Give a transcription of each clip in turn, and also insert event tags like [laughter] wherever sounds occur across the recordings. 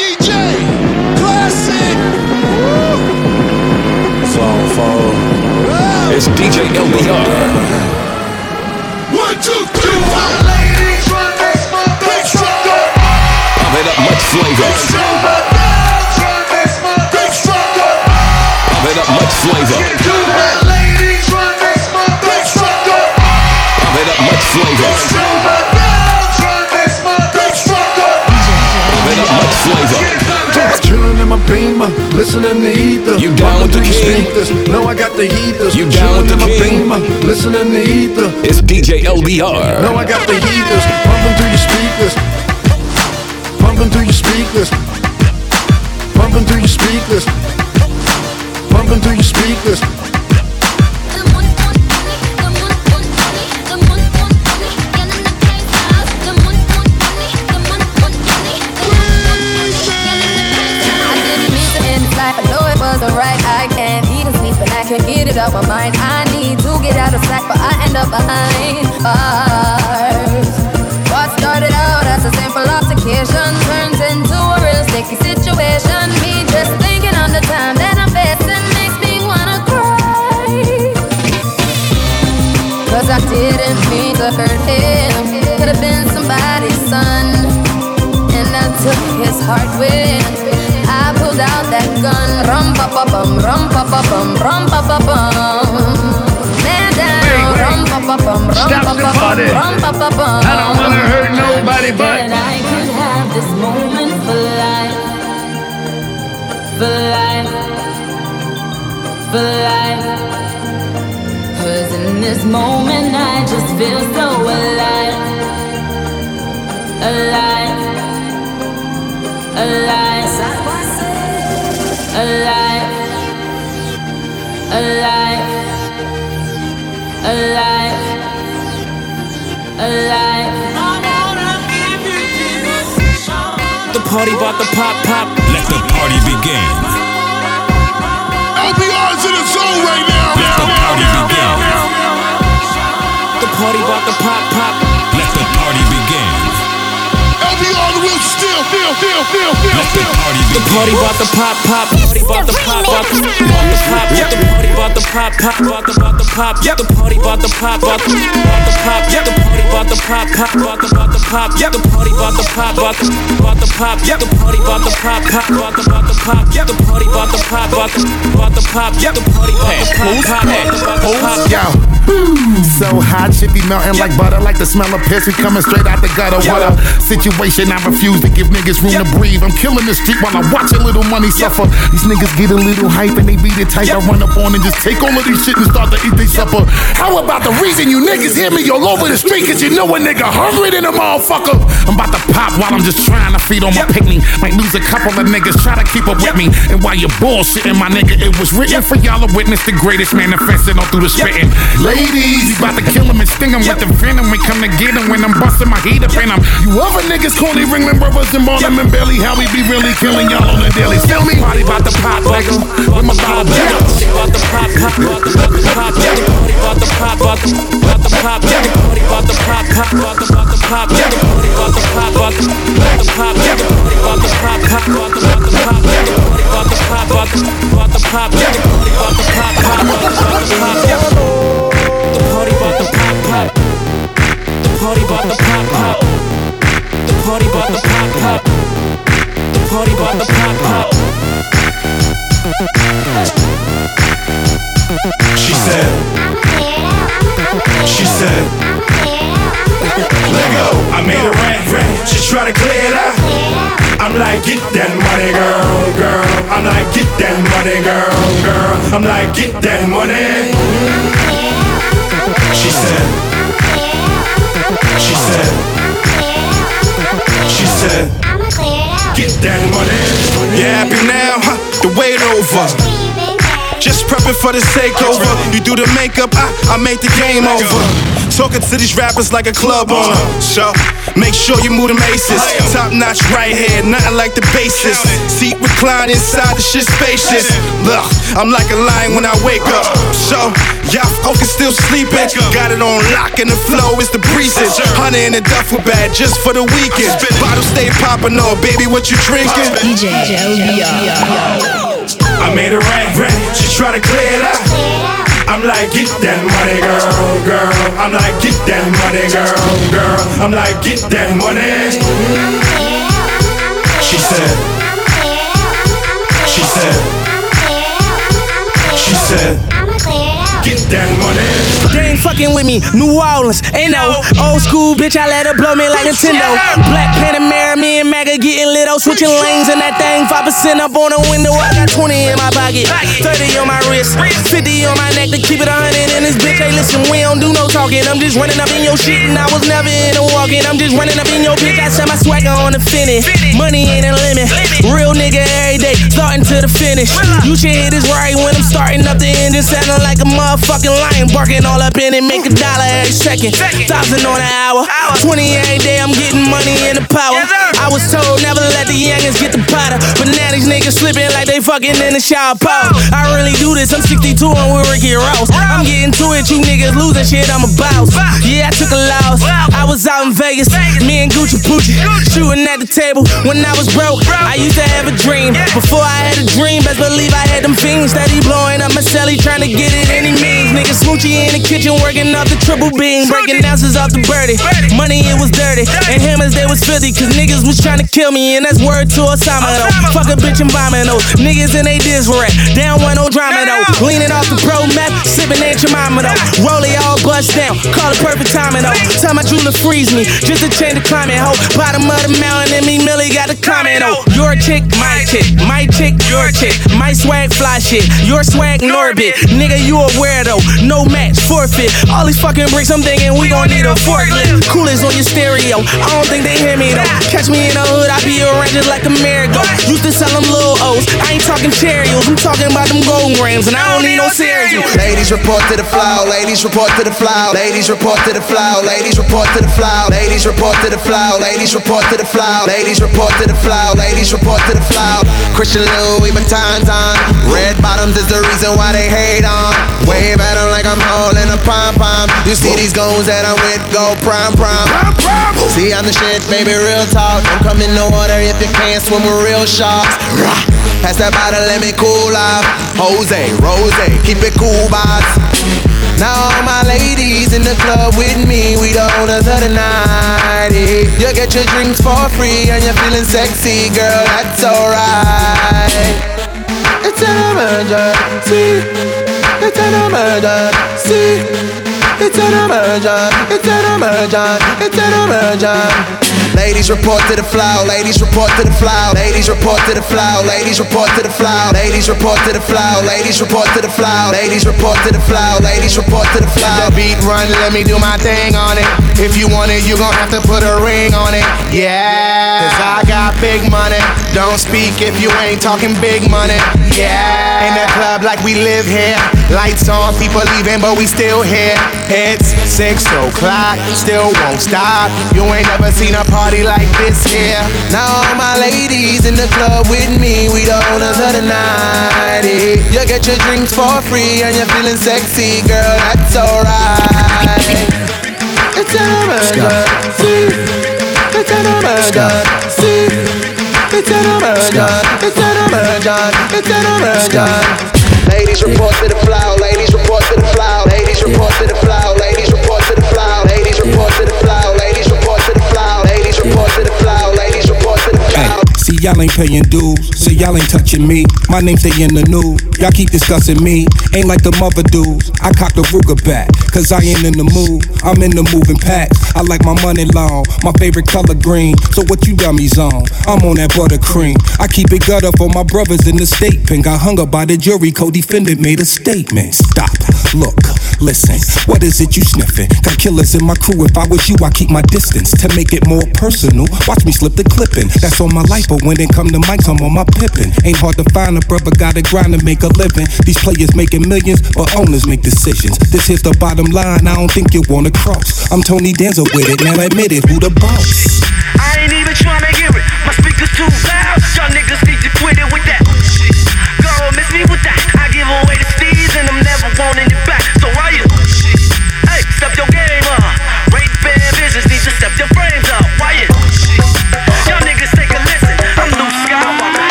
DJ. Classic. Song four. It's DJ LBR. One, two, three, four. Ladies, run this Big stronger. Pump it up, much flavor. Pump it up, much flavor. Ladies, run this Big stronger. Pump it up, much flavor. Flavor. Chilling in my beamer, listening to ether. You down with the king? speakers. No, I got the heaters. You down with the king? beamer, listening to ether. It's DJ LBR. No, I got the heaters. Pumping through your speakers. Pumping through your speakers. Pumping through your speakers. Pumping through your speakers. It out my mind. I need to get out of slack, but I end up behind bars. What started out as a simple altercation turns into a real sticky situation. Me just thinking on the time that I'm facing makes me wanna cry. Cause I didn't mean to hurt him. Could have been somebody's son. And I took his heart when gun. Rum pa pa bum, rum pa pa bum, rum pa pa bum. Man down, rum pa pa bum, rum pa pa bum, rum pa pa bum. I don't wanna hurt nobody but And I could have this moment for life, for life, for life. Cause in this moment I just feel so alive, alive, alive, alive, alive, alive, alive. The party about to pop, pop. Let the party begin. LBR's in the zone right now. Let the party begin. The party about to pop, pop. Feel, feel, feel, feel, Let the feel. party The party begin. about to pop, pop. Party about to pop, about to about to pop. Yep. The party about to pop, pop, about to about to pop. Yep. The party about to pop, about to about to pop. Yep. The party about to pop, pop, about to about to pop. Yep. The party about to pop, about to about to pop. Yep. The party about to pop, pop, about to about to pop. Yep. The party about to pop, about to about to pop. Yep. The party about to pop, pop, about to about to pop. Yo, so hot, shit be melting like butter, like the smell of piss. We coming straight out the gutter. What a situation! I refuse to give niggas room to breathe. I'm killing the street while I watch a little money suffer. These niggas get a little hype and they beat it tight. I run up on and just take all of these shit and start to eat they supper. How about the reason you niggas hear me all over the street? Cause you know a nigga hungry than a motherfucker. I'm about to pop while I'm just trying to feed on my picnic. Might lose a couple of niggas, try to keep up with me. And while you're bullshitting, my nigga, it was written for y'all to witness the greatest manifesting all through the spitting. Ladies, you about to kill them and sting them with the venom. We come to get them when I'm busting my heat up in them. You other niggas call they Ringling Brothers and Barnum and Bailey. How we be really killing y'all on the daily. Feel me? Party about to pop, nigga. With my bottle bounce. About to pop, pop, about to about to pop. Yeah. The party about to pop, about to about to pop. Yeah. The party about to pop, pop, about to about to pop. Yeah. The party about to pop, about to about to pop. Yeah. The party about to pop, pop, about to about to pop. Yeah. The party about to pop, about to about to pop. Yeah. The party about to pop, pop, about to about to pop. Party about the pop, pop. The party about the pop, pop. The party about the pop, pop. She said, she said, let go. I made a rant, rant. She try to clear it out. I'm like, get that money, girl, girl. I'm like, get that money, girl, girl. I'm like, get that money. She said, she said, she said, get that money. You happy now? Huh? The wait over. Just prepping for the takeover. You do the makeup, I, I make the game over. Talking to these rappers like a club owner. So make sure you move them aces. Top notch right here, nothing like the basis. Seat recline inside the shit spacious. Look, I'm like a lion when I wake up. So y'all focus still sleeping. Got it on lock and the flow is the breezes. Honey in the duffel bag just for the weekend. Bottle stay popping on, baby, what you drinking? DJ, DJ I made a rain. She try to clear it out. I'm like, get that money, girl, girl. I'm like, get that money, girl, girl. I'm like, get that money. She said, she said, she said, get that money. They ain't fucking with me. New Orleans, ain't no old school bitch. I let her blow me like Nintendo. Black Panamera, me and Maga getting lit. Oh, switching lanes and that thing. 5% up on the window. I got 20 in my pocket, 30 on my wrist, 50 on my neck to keep it 100 in this bitch. Hey, listen, we don't do no talking. I'm just running up in your shit and I was never in a walking. I'm just running up in your bitch. I set my swagger on the finish. Money ain't a limit. Real nigga every day, starting to the finish. You should hit this right when I'm starting up the engine, sounding like a motherfucking lion, barking all up in it, make a dollar every second. Thousand on an hour, 20 every day, I'm getting money in the power. I was told never let the youngins get the powder, but now these niggas slipping like they fucking in the shower pole. I really do this, I'm 62 and with Ricky Ross. I'm getting to it, you niggas losing shit, I'm a boss. Yeah, I took a loss. I was out in Vegas, me and Gucci Poochie, shooting at the table when I was broke. I used to have a dream. Before I had a dream, best believe I had them fiends steady blowing up my celly, trying to get it any means. Nigga Smoochie in the kitchen working up the triple beam, breaking ounces off the birdie. Money it was dirty, and hammers they was filthy, cause niggas was trying to kill me, and that's word to Osama though. Fuck a bitch and vomit though. Niggas in they rap, down one no drama though. Leaning off the pro meth, sipping at your mama though. Roll it all bust down, call it perfect timing though. Tell my jeweler freeze me, just to change the climate ho. Bottom of the mountain, and me Millie got the comment though. Your chick, my chick, my chick, your chick. My swag fly shit, your swag in orbit. Nigga, you a weirdo, no match, forfeit. All these fucking bricks, I'm thinking we gon' need a forklift. Coolest on your stereo, I don't think they hear me though. Catch me in the hood, I be arranging like a marigold. Used to sell them little O's, I ain't talking Cheerios, I'm talking about them gold grams, and I don't need no cereal. Ladies report to the flow, ladies report to the flow, ladies report to the flow, ladies report to the flow, ladies report to the flow, ladies report to the flow, ladies report to the flow, ladies report to the flow. Christian Louboutin's on, red bottoms is the reason why they hate on. Wave at 'em like I'm holding a pom pom. You see these goons that I'm with go prime prime. See I'm the shit, baby, real talk. Don't come in no water if you can't swim with real sharks. Pass that bottle, let me cool off. Jose, Rose, keep it cool, boss. Now all my ladies in the club with me, we the owners of the night. eh. You get your drinks for free and you're feeling sexy, girl, that's alright. It's an emergency. It's an emergency. It's an emergency. It's an emergency. It's an emergency. Ladies report to the flow, ladies report to the flow, ladies report to the flow, ladies report to the flow, ladies report to the flow, ladies report to the flow, ladies report to the flow, ladies report to the flow. The beat run, let me do my thing on it. If you want it, you gon' have to put a ring on it. Yeah, cause I got big money. Don't speak if you ain't talking big money. Yeah, in the club like we live here. Lights on, people leaving, but we still here. It's six o'clock, still won't stop. You ain't never seen a party like this here. Now all my ladies in the club with me, we the owners of the night. eh. You get your drinks for free and you're feeling sexy, girl. That's alright. It's an emergency. It's an emergency. It's an emergency. It's an emergency. It's an emergency. Ladies report to the flow. Ladies report to the flow. Ladies report to the flow. Y'all ain't paying dues, so y'all ain't touching me. My name stay in the news. Y'all keep discussing me, ain't like the mother dudes. I cop the Ruger back, cause I ain't in the mood. I'm in the moving packs. I like my money long, my favorite color green. So what you dummies on? I'm on that buttercream. I keep it gutter for my brothers in the state pen. Got hung up by the jury, co-defendant made a statement. Stop. Look, listen, what is it you sniffing? Got killers in my crew. If I was you, I keep my distance to make it more personal. Watch me slip the clipping. That's on my life, but when it come to mics, I'm on my pippin'. Ain't hard to find a brother, gotta grind to make a living. These players making millions, but owners make decisions. This here's the bottom line. I don't think you wanna cross. I'm Tony Danza with it. Now admit it, who the boss? I ain't even trying to hear it. My speakers too loud. Y'all niggas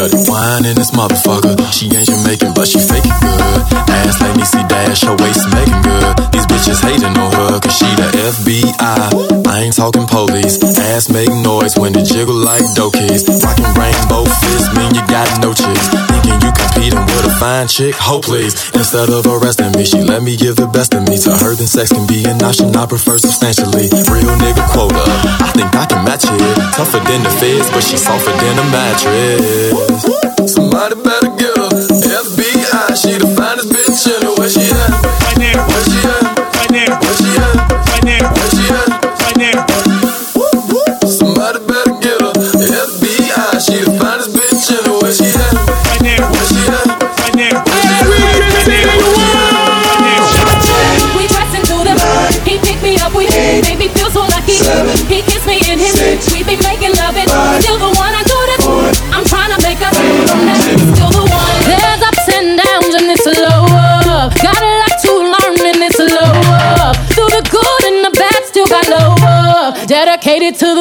dirty. Wine in this motherfucker. She ain't Jamaican, but she fake it good. Ass like see dash, her waist making good. These bitches hating on her, cause she the FBI. I ain't talking police. Ass make noise when it jiggle like keys. Rockin' rainbow fine chick? hope please. Instead of arresting me, she let me give the best of me. To her, then sex can be an option. I prefer substantially. Real nigga quota. I think I can match it. Tougher than the feds, but she softer than a mattress. To the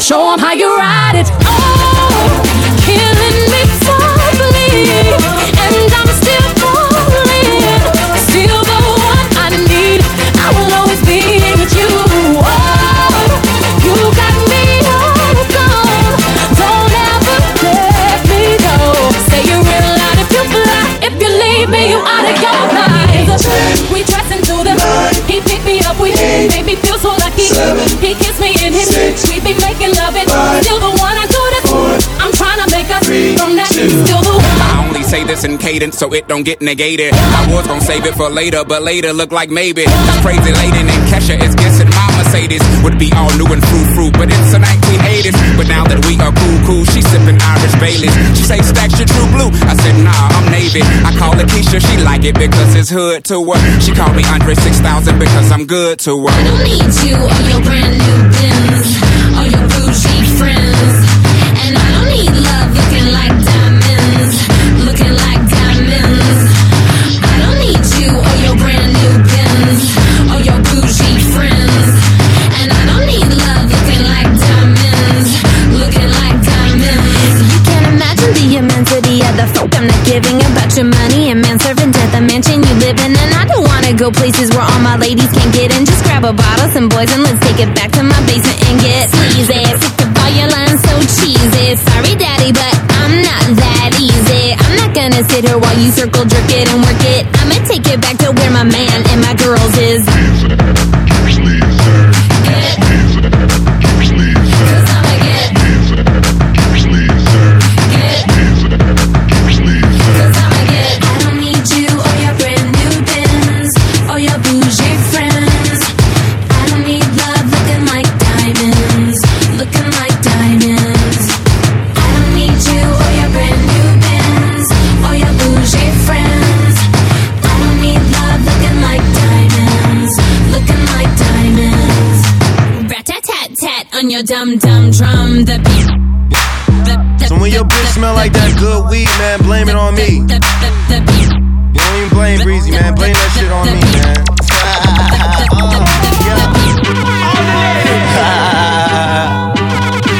show him how you ride it. Oh, killing me softly, and I'm still falling. Still the one I need. I will always be with you. Oh, you got me hooked on. Don't ever let me go. Say you real loud if you fly. If you leave me, you out of your mind. We dressing through the night. He picked me up, we made me feel so lucky. Seven, He kissed me in his We say this in cadence so it don't get negated. I was gonna save it for later, but later look like maybe. This crazy lady named Kesha is guessing my Mercedes would be all new and fruit fruit, but it's the 1980s. But now that we are cool, cool, she sipping Irish Baileys. She say stacks your true blue. I said nah, I'm Navy. I call her Keisha, she like it because it's hood to her. She call me Andre 6000 because I'm good to her. I don't need you or your brand new Benz or your bougie friends. Go places where all my ladies can't get in. Just grab a bottle, some boys, and let's take it back to my basement and get sleazy. Sick of all your lines so cheesy. Sorry, daddy, but I'm not that easy. I'm not gonna sit here while you circle jerk it and work it. I'ma take it back to where my man and my girls is. Dum dum drum. The beat. So when your bitch smell like that good weed, man, blame it on me. You don't even blame Breezy, man. Blame that shit on me, man.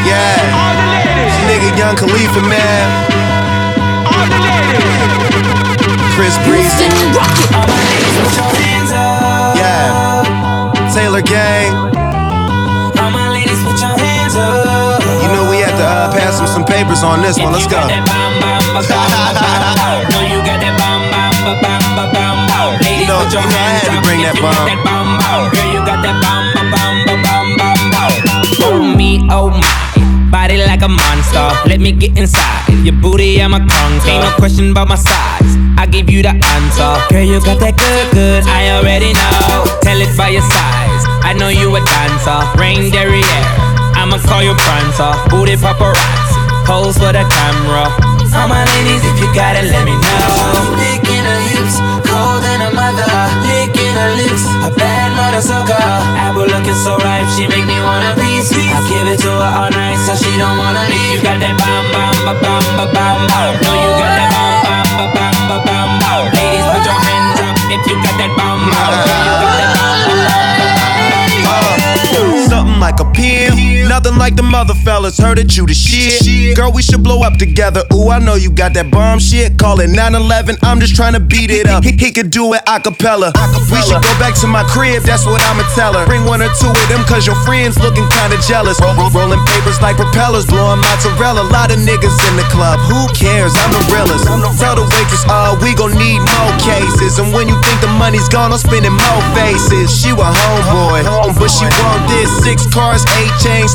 yeah. This nigga Young Khalifa, man. Chris Breezy. Yeah. Taylor Gang. Papers on this one. Let's go. You know, you know I had to bring that bomb. Oh me, oh my, body like a monster. Let me get inside. Your booty, I'm a conquer. Ain't no question about my size. I give you the answer. Girl, you got that good, good. I already know. Tell it by your size. I know you a dancer. Rain derriere. I'ma call you prancer. Booty paparazzi. Pose for the camera. All my ladies, if you got it, let me know. Licking her hips, cold than a mother. Licking her lips, a bad mother sucker. Apple looking so ripe, she make me wanna be sweet. I give it to her all night, so she don't wanna leave. You got that bam bam ba bam ba bam bam. No, you got that bam bam ba bam ba bam bam. Ladies, put your hands up if you got that bam bam. Girl, you got that bam bam Something like a pimp, nothing like the mother fellas. Heard that you the shit. Girl, we should blow up together. Ooh, I know you got that bomb shit. Call it 911. I'm just trying to beat it up. He, he could do it a cappella. We should go back to my crib. That's what I'ma tell her. Bring one or two of them, cause your friends looking kinda jealous. Roll, roll- rolling papers like propellers, blowing mozzarella. Lot of niggas in the club. Who cares? I'm the realest. Tell the waitress, uh, we gon' need more cases. And when you think the money's gone, I'm spending more faces. She a homeboy, but she want this. Six cars, eight chains,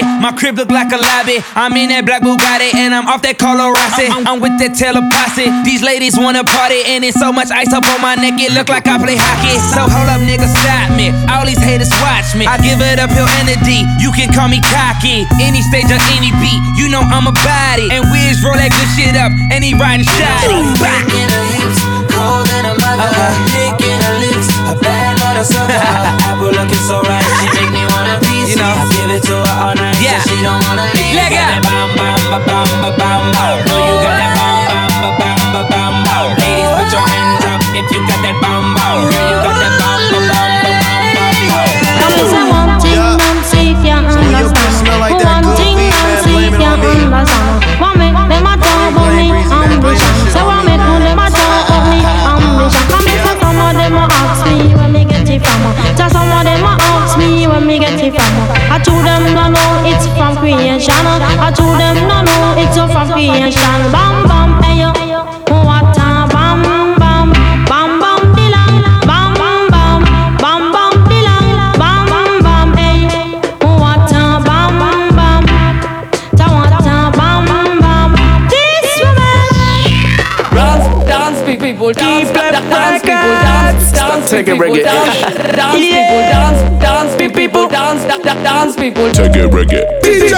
sabe. My crib look like a lobby. I'm in that black Bugatti and I'm off that Carlo Rossi. I'm with that posse. These ladies wanna party and it's so much ice up on my neck. It look like I play hockey. So hold up, nigga, stop me. All these haters watch me. I give it up a D. You can call me cocky. Any stage or any beat, you know I'm a body. And Wiz roll that good shit up and he riding shoddy. I told them no no, it's from creation. Bam bam, hey yo, what a bam bam, bam bam dilang, bam bam bam, bam bam dilang, bam bam bam, hey, what a bam bam, ta what a bam bam. This woman. Dance, dance, big people, dance, dance, dance, people, dance, dance, Take it, people, reggae. dance, dance, people, dance, dance, big people, dance, da- da- dance, people. Take it, reggae. DJ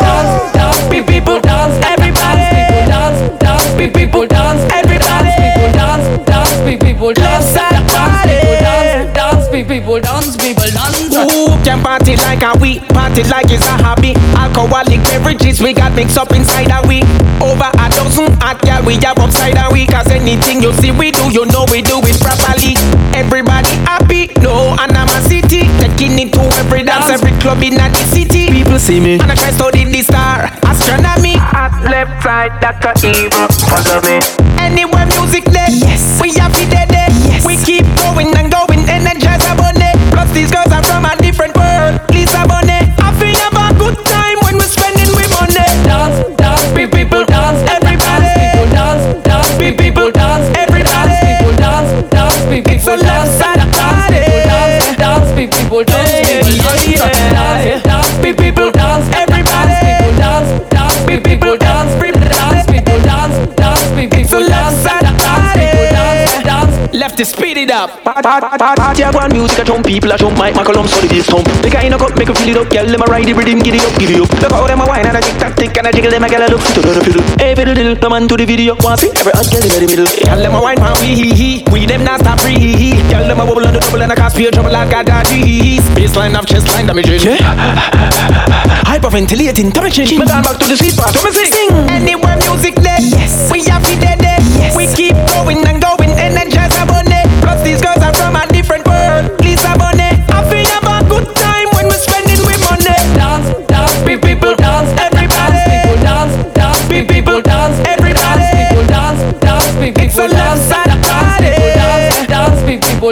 Dance, dance, people, dance, everybody. Dance, dance, big people, dance, everybody. People dance, dance, people, dance, dance, people, dance, dance, people, dance, people, dance. Ooh, can party like a we, party like it's a hobby. Alcoholic beverages we got mixed up inside a we. Over a dozen hot gal we have upside a we. Cause anything you see we do, you know we do it properly. Everybody happy, no animosity. Taking it to every dance, every club in the city. People see me, and I try studying the star. Astronomy, at left side, Dr. Eva, follow me. Anywhere music led, yes. we have it dead, it up. Party a go on music a jump, people a jump, Mike McCollum so the bass thump. The guy in a cut make you feel it up, girl them a ride the rhythm, giddy up, giddy up. Look how them a wine and a tick tock tick and a jiggle them a girl a look to the fiddle. Hey fiddle diddle, the man to the video, want see every hot girl in the middle. Girl them a wine man we hee hee, we them not stop free hee hee. Girl them a wobble and a double and a cast pure trouble like a daddy. Baseline of chest line damaging. Hyperventilating, damaging. Me gone back to the sweet part, sing. Anywhere music led. Yes, we have it dead. Yes, we keep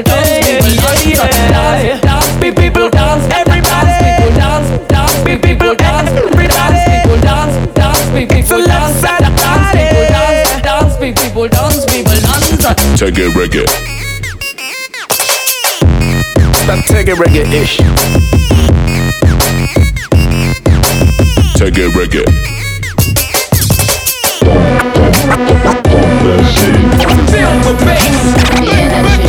people dance, people dance, dance, big people dance, everybody. People dance, dance, big people dance, everybody. People dance, dance, big people dance, Saturday. People dance, dance, big people dance, people dance. Take it reggae. Stop taking reggae ish. Take it reggae. Shit it on them. Man, I just shit it on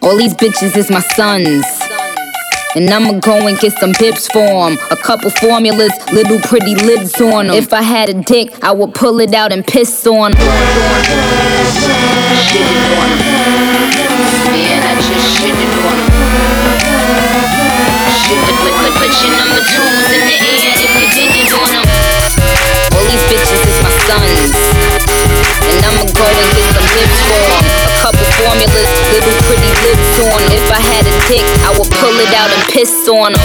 All these bitches is my sons. And I'ma go and get some pips for 'em. A couple formulas, little pretty lips on 'em. If I had a dick, I would pull it out and piss on them. Man, I just shit it on them. Shit Put, put, put, it on. All these bitches is my sons. And I'ma go and get some lips for 'em. A couple formulas, on. If I had a dick, I would pull it out and piss on 'em.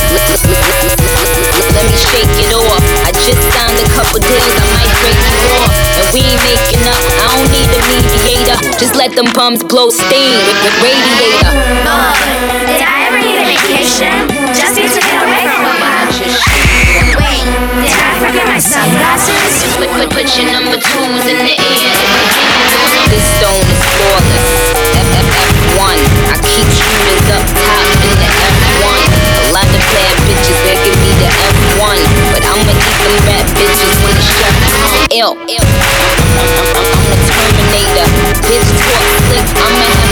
Let me shake it off. I just signed a couple days, I might break you off. And we ain't making up, I don't need a mediator. Just let them bums blow steam with the radiator. Oh, did I ever need a vacation? Just need to get away from a bunch. Put, your number in the air. This is flawless. F- F- F1. I keep shooters up top in the F1. A lot of bad bitches begging me the F1. But I'ma eat them bad bitches when the. I'm the Terminator. Bitch talk slick. The Terminator.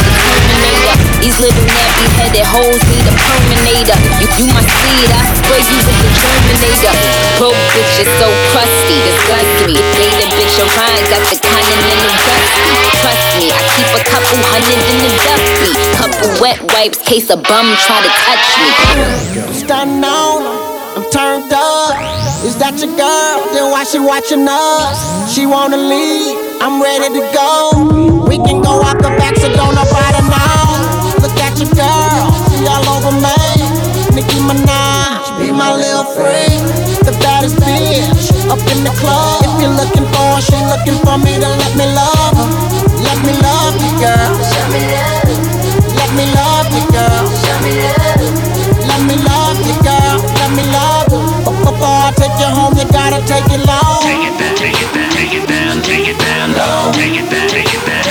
These little nappy headed hoes need a Terminator. You, you my seed, I spray you with the Terminator. Broke bitches so crusty, disgust me. Date a bitch around, got the continental dusty. Trust me, I keep a couple hundred in the dusty. Couple wet wipes, case a bum try to touch me. Stunning on I'm turned up. Is that your girl? Then why she watching us? She wanna leave, I'm ready to go. We can go out the back, so don't nobody know. Look at your girl, she all over me. Nicki Minaj, be my little friend. The baddest bitch up in the club. If you're looking for her, she looking for me to let me love her. Let me love you, girl. Show me love. Let me love you, girl. Show me love. Let me love you, girl. Let me love you. Before I take you home, you gotta take it long. Take it down, take it down, take it down, take it down low. Take it down, take it down,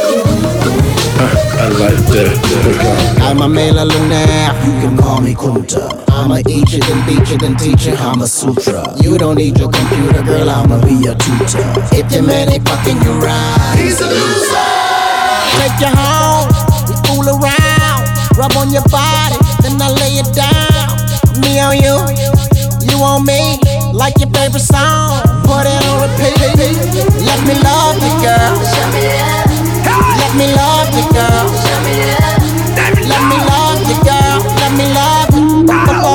I like that. I'm a male lunaire. You can call me Kunta. I'ma eat you, then you, then teach you Kama Sutra. You don't need your computer, girl. I'ma be your tutor. If your man ain't fucking you right, he's a loser. Take you home, we fool around, rub on your body, then I lay it down. Me on you, you on me, like your favorite song. Put it on repeat. Let me love you, girl. Let me love you, girl. Let me love you, girl. Let me love you.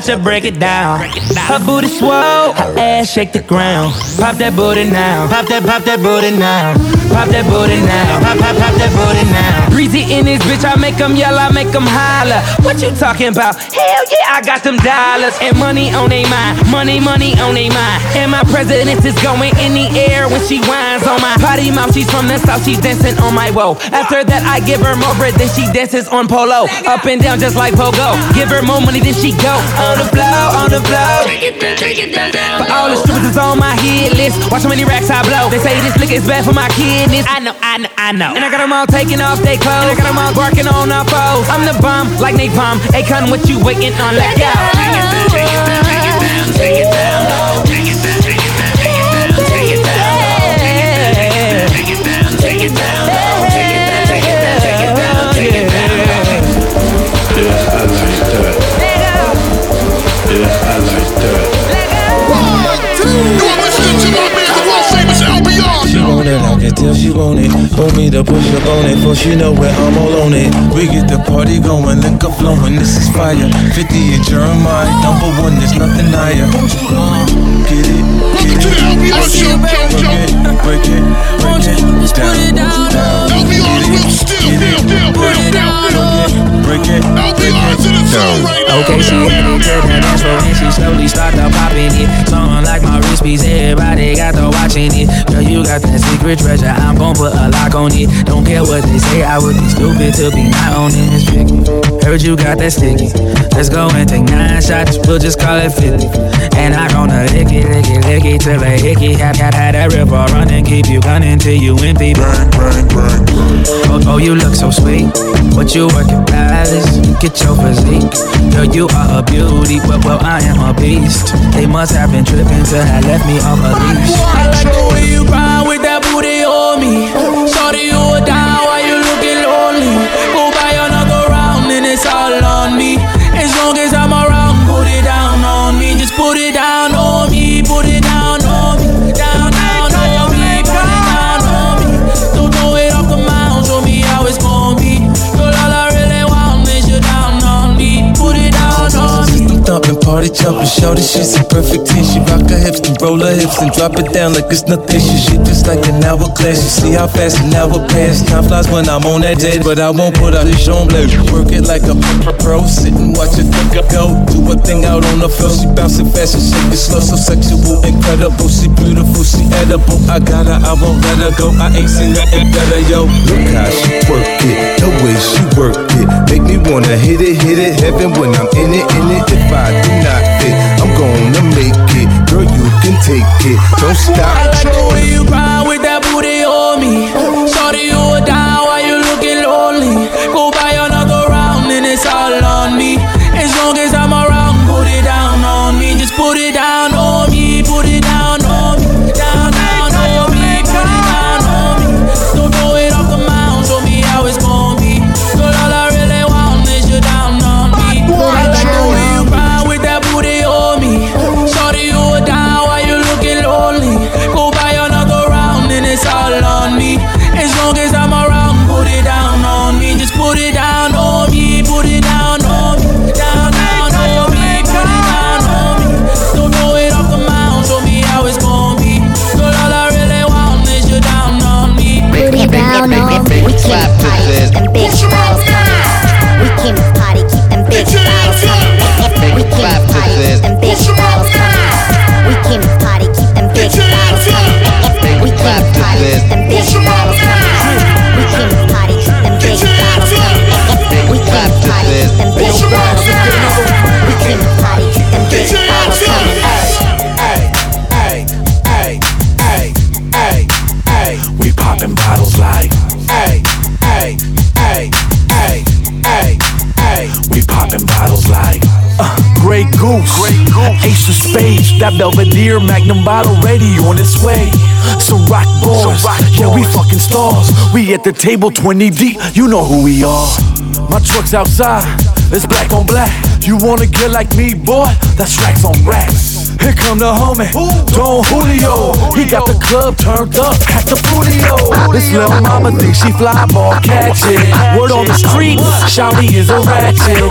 Watch her break it down. Her booty swole, her ass shake the ground. Pop that booty now, pop that, pop that booty now. Pop that booty now, pop, pop, pop that booty now. Breezy in this bitch, I make them yell, I make them holler. What you talking about? Hell yeah, I got them dollars and money on they mind. Money, money on they mind. And my president is going in the air when she whines on my potty mouth. She's from the south, she's dancing on my woe. After that, I give her more bread than she dances on polo. Up and down just like pogo. Give her more money than she go. On the floor, on the floor. For all the strippers is on my hit list. Watch how many racks I blow. They say this liquor is bad for my kidneys. I know, I know, I know. And I got them all taking off their clothes. And I got them all barking on our foes. I'm the bomb, like Napalm. Akon, what you waiting on? Let go. Take it down, take it down, take it down, take it down, low. Take it down, take it down, take it down, take it down, low. Take it down, take it down, low. Take it down, take it down, take it down, take it down, low. Yeah, I like that. Yeah, I like it, I can tell she want it. Want me to push up on it, for she know where I'm all on it. We get the party going, link up flowing, this is fire. 50 and Jeremiah, number one, there's nothing higher. Uh, get it, get it. I see you, break it, break it, break it, down, down. Get it, get it, break it, break it, break it, down. Okay, she hit me to the dance floor and she slowly started popping it. Something like my wrist piece, everybody got to watching it. Girl, you got that secret treasure, I'm gon' put a lock on it. Don't care what they say, I would be stupid to be not on this tricky. Heard you got that sticky. Let's go and take nine shots, we'll just call it 50. And I gonna lick it, lick it, lick it till a hickey. Had, had, had that river running, keep you gunning till you empty. Bang, bang, bang. Oh, oh, you look so sweet. What you working palace? Get your physique. Girl, you are a beauty, but well, I am a beast. They must have been tripping till have left me off a leash. I like the way you grind with that party jumping, shorty, she's a perfect ten. She rock her hips and roll her hips and drop it down like it's nothing. She shit just like an hourglass. You see how fast an hour pass. Time flies when I'm on that jet, but I won't put out on blur. Work it like a pro, sit and watch it go. Do a thing out on the floor. She bouncing fast and shake it slow, so sexual, incredible. She beautiful, she edible. I got her, I won't let her go. I ain't seen nothing better, yo. Look how she work it, the way she work it. Make me wanna hit it, hit it, heaven when I'm in it, in it. If I do not fit, I'm gonna make it. Girl, you can take it, don't I stop. like the way you grind with that Goose, Ace of Spades, that Belvedere Magnum bottle ready on its way. So rock boys, yeah we fucking stars. We at the table 20 deep, you know who we are. My truck's outside, it's black on black. You wanna get like me, boy? That's racks on racks. Here come the homie, Don Julio. He got the club turned up at the studio. This little mama thinks she fly ball catch it. Word on the street, Shouty is a ratchet.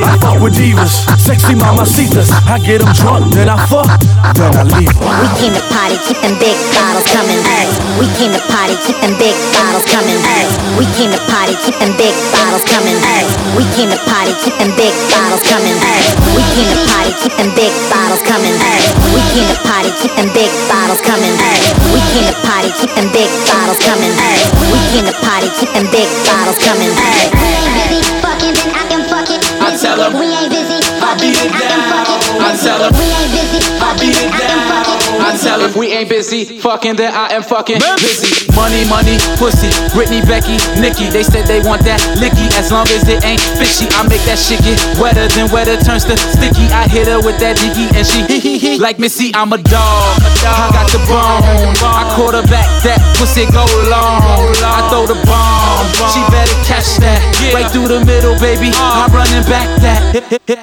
I fuck with divas, sexy mamacitas. I get them drunk, then I fuck, then I leave. We came to party, keep them big bottles coming. We came to party, keep them big bottles coming. We came to party, keep them big bottles coming. We came to party, keep them big bottles coming. We came to party, keep them big bottles coming. We came to party, keep them big bottles coming. We came to party, keep them big bottles coming. We came to party, keep them big bottles coming. We ain't busy fucking, then I can fuck it. I tell If we ain't busy fucking, then I can fuck it. I tell him, we ain't busy fucking, then I can fuck it. I tell him, we ain't busy fucking, then I am fucking busy. Money, money, pussy. Britney, Becky, Nikki. They said they want that licky. As long as it ain't fishy, I make that shit get wetter than wetter turns to sticky. I hit her with that dicky and she hee hee hee. Like Missy, I'm a dog. I got the bone. I quarterback that pussy go long. I throw the bomb. She better catch that. Right through the middle, baby. Uh. I'm running back that.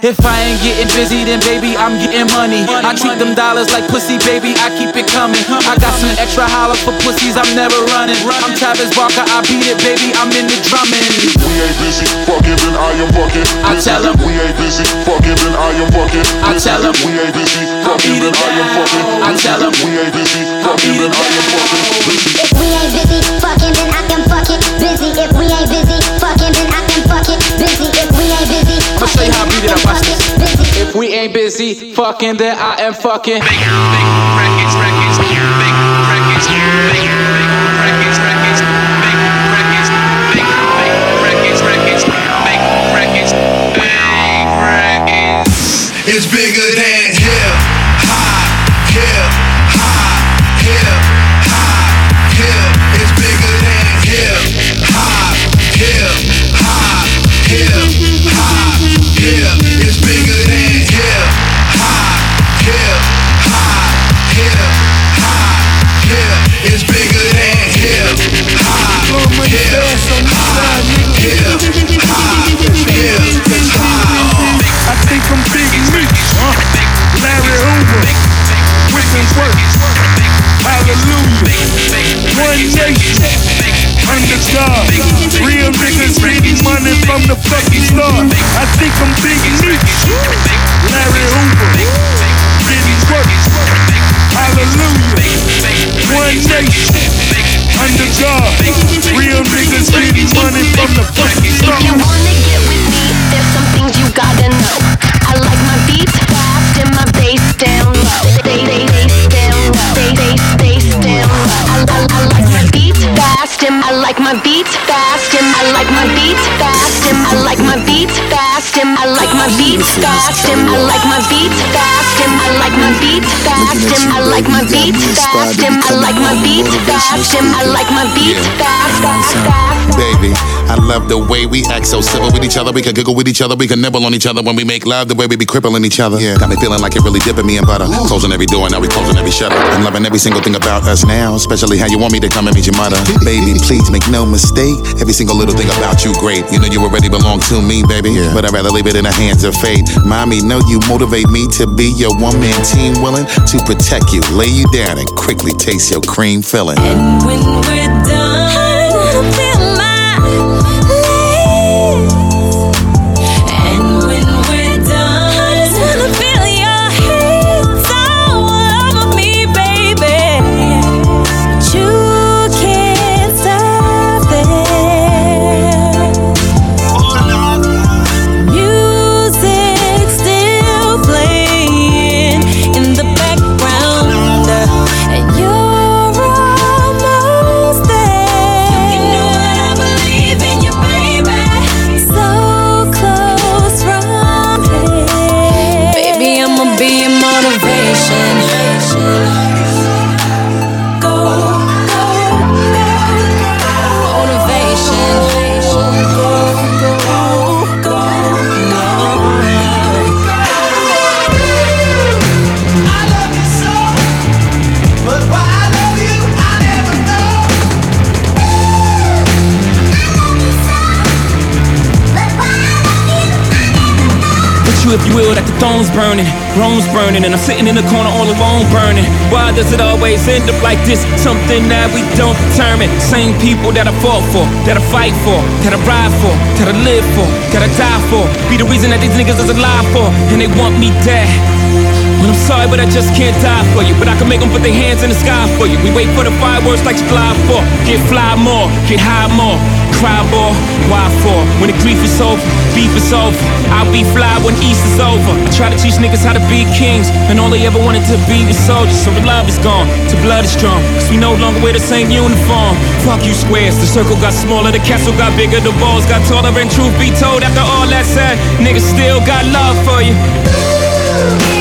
If I ain't getting busy, then baby, I'm getting money. I treat them dollars like pussy, baby. I keep it coming. I got some extra holler for pussies. I'm never running. I'm Travis Barker. I beat it, baby. I'm in the drumming. We ain't busy fucking, then I am fucking. I tell 'em. We ain't busy fucking, then I am fucking. I tell 'em. We ain't busy fucking, then I am fucking. I tell 'em. We ain't busy fucking, then I am fucking. If we ain't busy fucking, then Busy. If we ain't busy fucking, then I can fuck it. Busy. If we ain't busy I'ma show you how I beat it up. Watch fucking, this. If we ain't busy fucking, then I am fucking. It's Nation, under God, real niggas getting money from the fucking start. I think I'm Big Meech, Larry Hoover, getting work, Hallelujah, One Nation, under God, real niggas getting money from the fucking start. If you wanna get with me, there's some things you gotta know. Fast and I like my beats fast and I like my beats fast and I like my beats fast like my beats fast and I like my beats fast and I like my beats fast and I like my beats fast and I like my beats fast and I like my beats fast fast fast. Baby, I love the way we act so civil with each other. We can giggle with each other. We can nibble on each other when we make love. The way we be crippling each other. Yeah, got me feeling like it really dipping me in butter. Closing every door, now we closing every shutter. I'm loving every single thing about us now, especially how you want me to come and meet your mother. [laughs] Baby, please make no mistake. Every single little thing about you great. You know you already belong to me, baby. But I'd rather leave it in the hands of fate. Mommy, know you motivate me to be your one man team, willing to protect you, lay you down, and quickly taste your cream filling. And When we're done, throne's burning, Rome's burning, and I'm sitting in the corner all alone burning. Why does it always end up like this? Something that we don't determine. Same people that I fought for, that I fight for, that I ride for, that I live for, that I die for. Be the reason that these niggas is alive for, and they want me dead. Well, I'm sorry, but I just can't die for you. But I can make them put their hands in the sky for you. We wait for the fireworks like July 4. Get fly more, get high more. Cry more, why for? When the grief is over, beef is over. I'll be fly when East is over. I try to teach niggas how to be kings, and all they ever wanted to be was soldiers. So the love is gone, the blood is strong. Cause we no longer wear the same uniform. Fuck you squares, the circle got smaller, the castle got bigger, the walls got taller. And truth be told, after all that said, niggas still got love for you.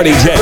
Party J.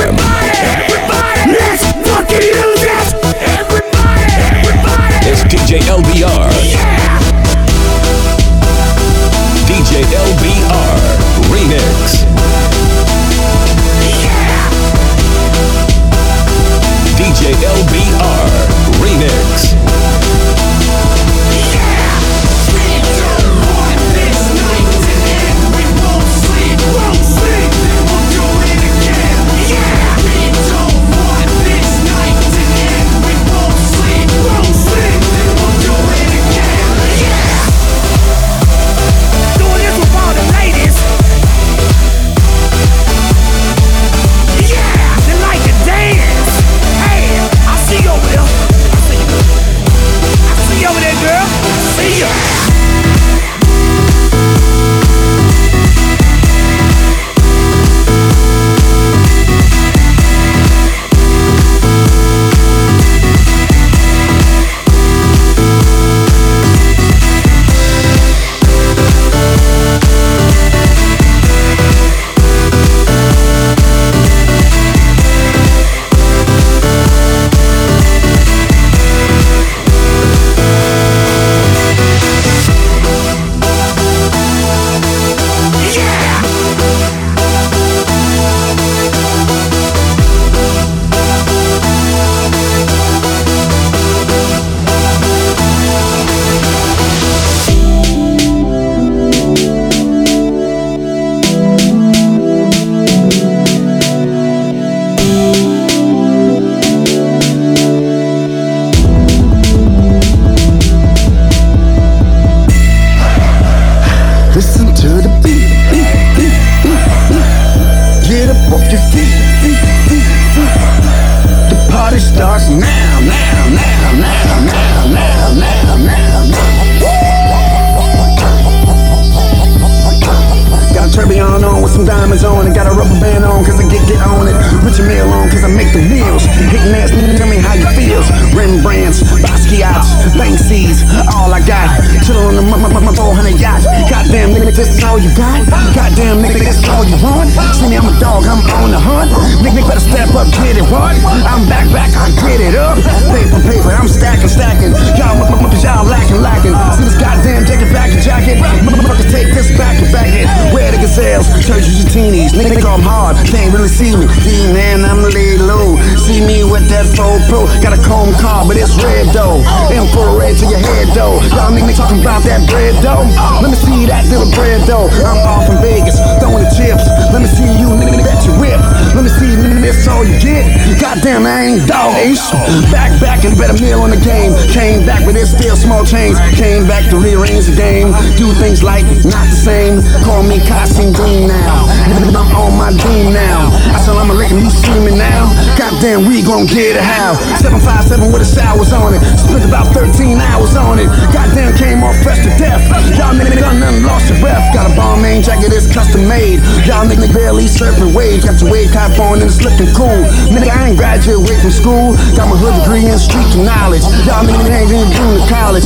D man, I'm laid low. See me with that full pro. Got a comb car, but it's red though. And for red to your head though. Y'all niggas talking about that bread though. Let me see that little bread though. I'm off in Vegas, throwing the chips. Let me see you, nigga, that you whip. Let me see, this all you get. Goddamn, I ain't dogs. Back, back, and bet a meal on the game. Came back, but it's still small change. Came back to rearrange the game. Do things like not the same. Call me Kasseem Dean now. I'm on my dream now. I said I'ma let you see me now. Goddamn, we gon' get it how. 757 with the showers on it. Spent about 13 hours on it. Goddamn, came off fresh to death. Y'all niggas done nothing, lost your breath. Got a bomb main jacket, it's custom made. Y'all niggas barely surfing waves. Got your wave cap on and it's looking cool. Nigga, I ain't graduate from school. Got my hood degree in street knowledge. Y'all niggas ain't even doing the college.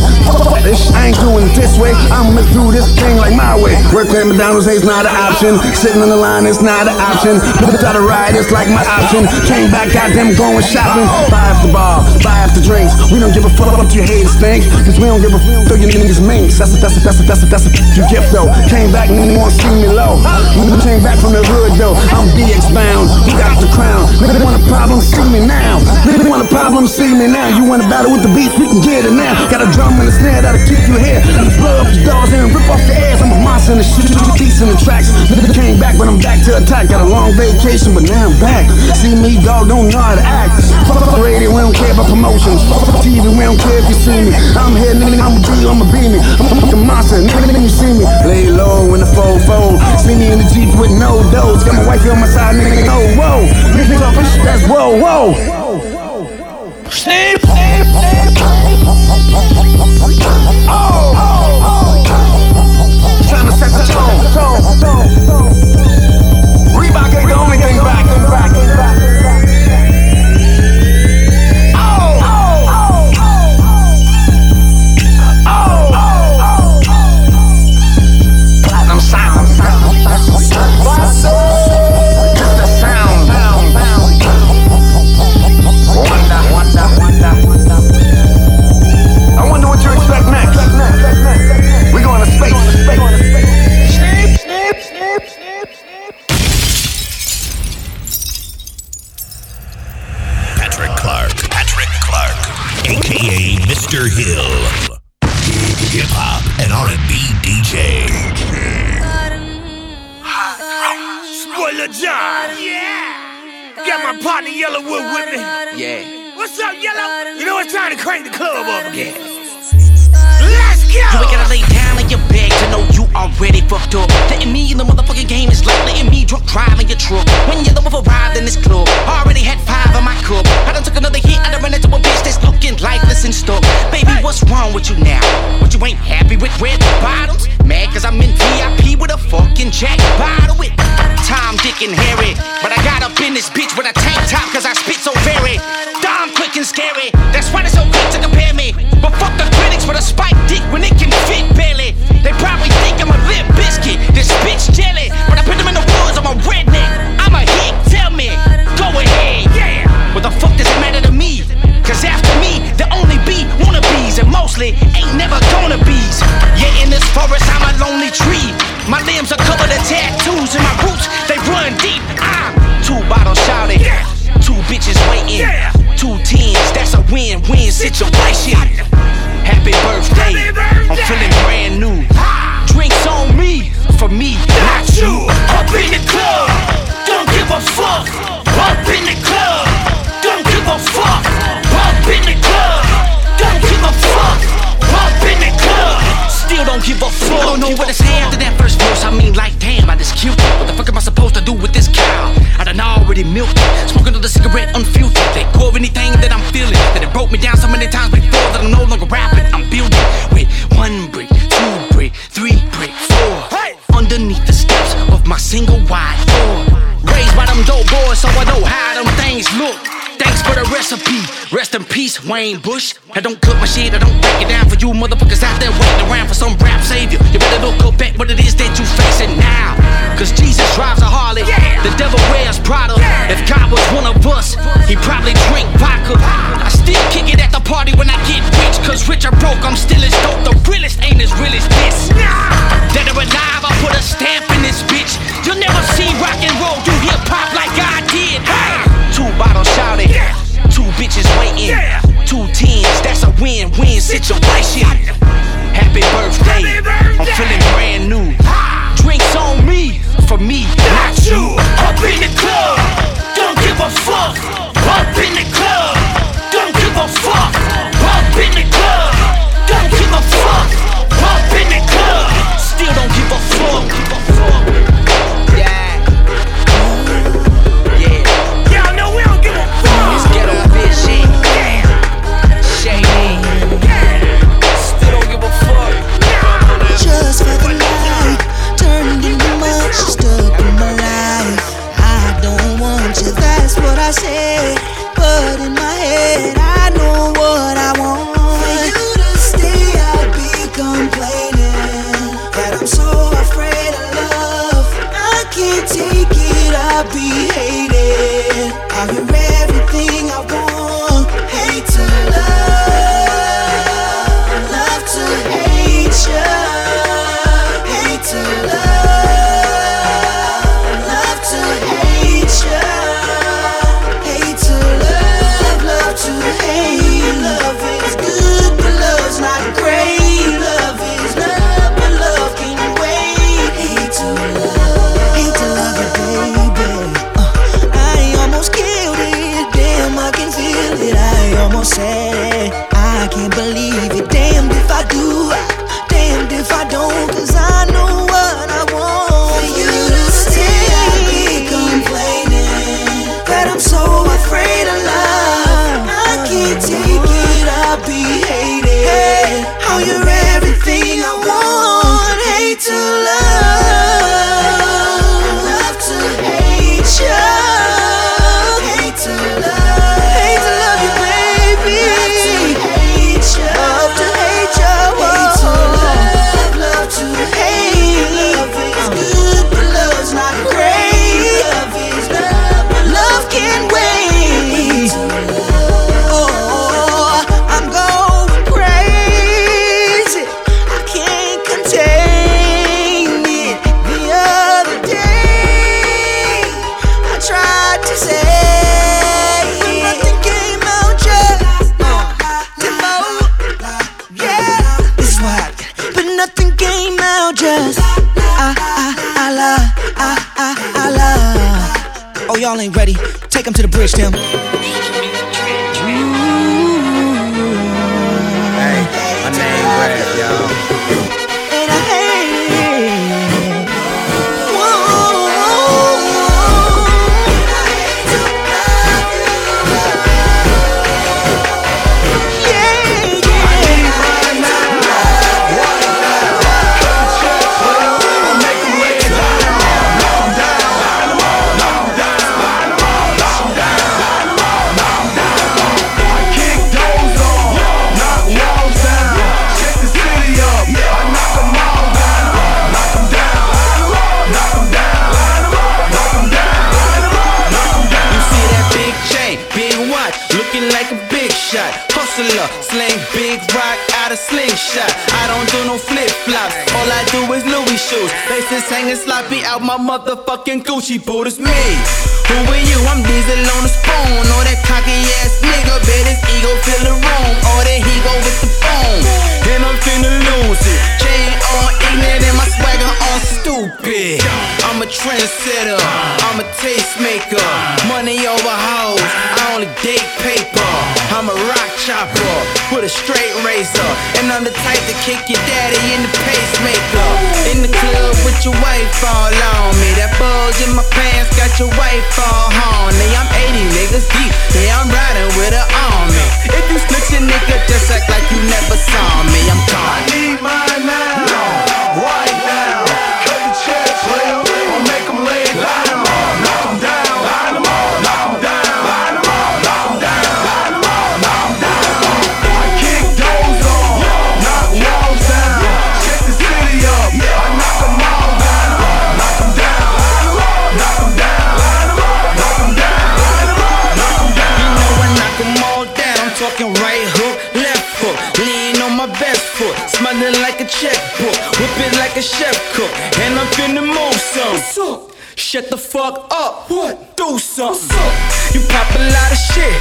This, I ain't doing it this way. I'ma do this thing like my way. Work at McDonald's ain't not an option. Sitting on the line is not an option. But try to ride, it's like my option. Came back, goddamn, going shopping. Buy after bar, buy after drinks. We don't give a fuck what you haters think. Cause we don't give a fuck though you niggas minks. That's a, that's a, that's a, that's a, that's a, you gift though. Came back, nigga wanna see me low. Came back from the hood though. I'm DX bound. We got the crown. Nigga want a problem, see me now. Nigga want a problem, see me now. You want a battle with the beats, we can get it now. Got a drum and a snare that'll keep you here. Blow up your doors and rip off your ass. I'm a monster in the shit, beats in the tracks. Nigga came back, but I'm back to attack. Got a long vacation, but now I'm back. See me, dog, don't know how to act. Fuck the radio, we don't care about promotions. Fuck the TV, we don't care if you see me. I'm here, nigga, I'm a G, I'm a beam me. I'm a monster, nigga, nigga, you see me. Lay low in the fold fold. See me in the Jeep with no doors. Got my wife on my side, nigga, no, whoa. Nigga, talking shit, that's whoa, whoa. Snap, aka Mr. Hill. Hip hop and R&B DJ. Spoiler John. Yeah. Got my partner Yellowwood with me. Yeah. What's up, Yellow? You know it's time to crank the club up again. Let's go. You ain't gotta lay down already fucked up. Letting me in the motherfucking game is like letting me drunk drive in your truck. When you're the one arrived in this club, already had five in my cup. I done took another hit, I done ran into a bitch that's looking lifeless and stuck. Baby, what's wrong with you now? What you ain't happy with red bottoms? Mad cause I'm in VIP with a fucking jack bottle with Tom, Dick, and Harry. But I got up in this bitch with a tank top cause I spit so very dumb, quick, and scary. That's why they're so quick to compare me. But fuck the critics with a spike dick when it can fit barely. They probably think I'm a lip biscuit, this bitch jelly. When I put them in the woods, I'm a redneck. I'm a hick, tell me. Go ahead, yeah. What the fuck does it matter to me? Cause after me, there only be wannabes, and mostly ain't never gonna be's. Yeah, in this forest, I'm a lonely tree. My limbs are covered in tattoos, and my roots, they run deep. I'm two bottles shouting, two bitches waiting, two tens, that's a win-win situation. Happy birthday, I'm feeling brand new. Drinks on me, for me, not you. Up in the club, don't give a fuck. Up in the club, don't give a fuck. Up in the club, don't give a fuck. Up in the club, still don't give a fuck. Don't know what to say after that first verse. I mean, like, damn, I just cute. What the fuck am I supposed to do with this cow? I done already milked it. Smoking another cigarette unfiltered. Go of anything that I'm feeling. That it broke me down so many times before I'm rapping. I'm building with one brick, two brick, three brick, four. Underneath the steps of my single wide door. Raised by them dope boys, so I know how them things look. Thanks for the recipe. Rest in peace, Wayne Bush. I don't cook my shit, I don't break it down for you motherfuckers out there waiting around for some rap savior. You better look up at what it is that you facing now. Cause Jesus drives a Harley, the devil wears Prada. If God was one of us, he probably drink vodka. I still kick it at the party when I get. Cause rich or broke, I'm still as dope. The realest ain't as real as this. Dead or alive, I put a stamp Oh, y'all ain't ready. Take them to the bridge, Tim. Faces hanging sloppy out my motherfucking Gucci boot. It's me. Who are you? I'm Diesel on the spoon. Or that cocky ass nigga, bet his ego fill the room. Or that he go with the phone. And I'm finna lose it. Chain on ignorant and my swagger on stupid. I'm a trendsetter, I'm a tastemaker. Money over hoes, I only date paper. I'm a rock chopper with a straight razor. And I'm the type to kick your daddy in the pacemaker. In the club with your wife all on me. That bulge in my pants got your wife all horny. I'm 80 niggas deep, yeah, I'm riding with an army. If you snitch a nigga, just act like you never saw me. I'm gone. I need mine now, right now. Cut the check, player, chef cook, and I'm finna move some. Shut the fuck up. What? Do something. You pop a lot of shit.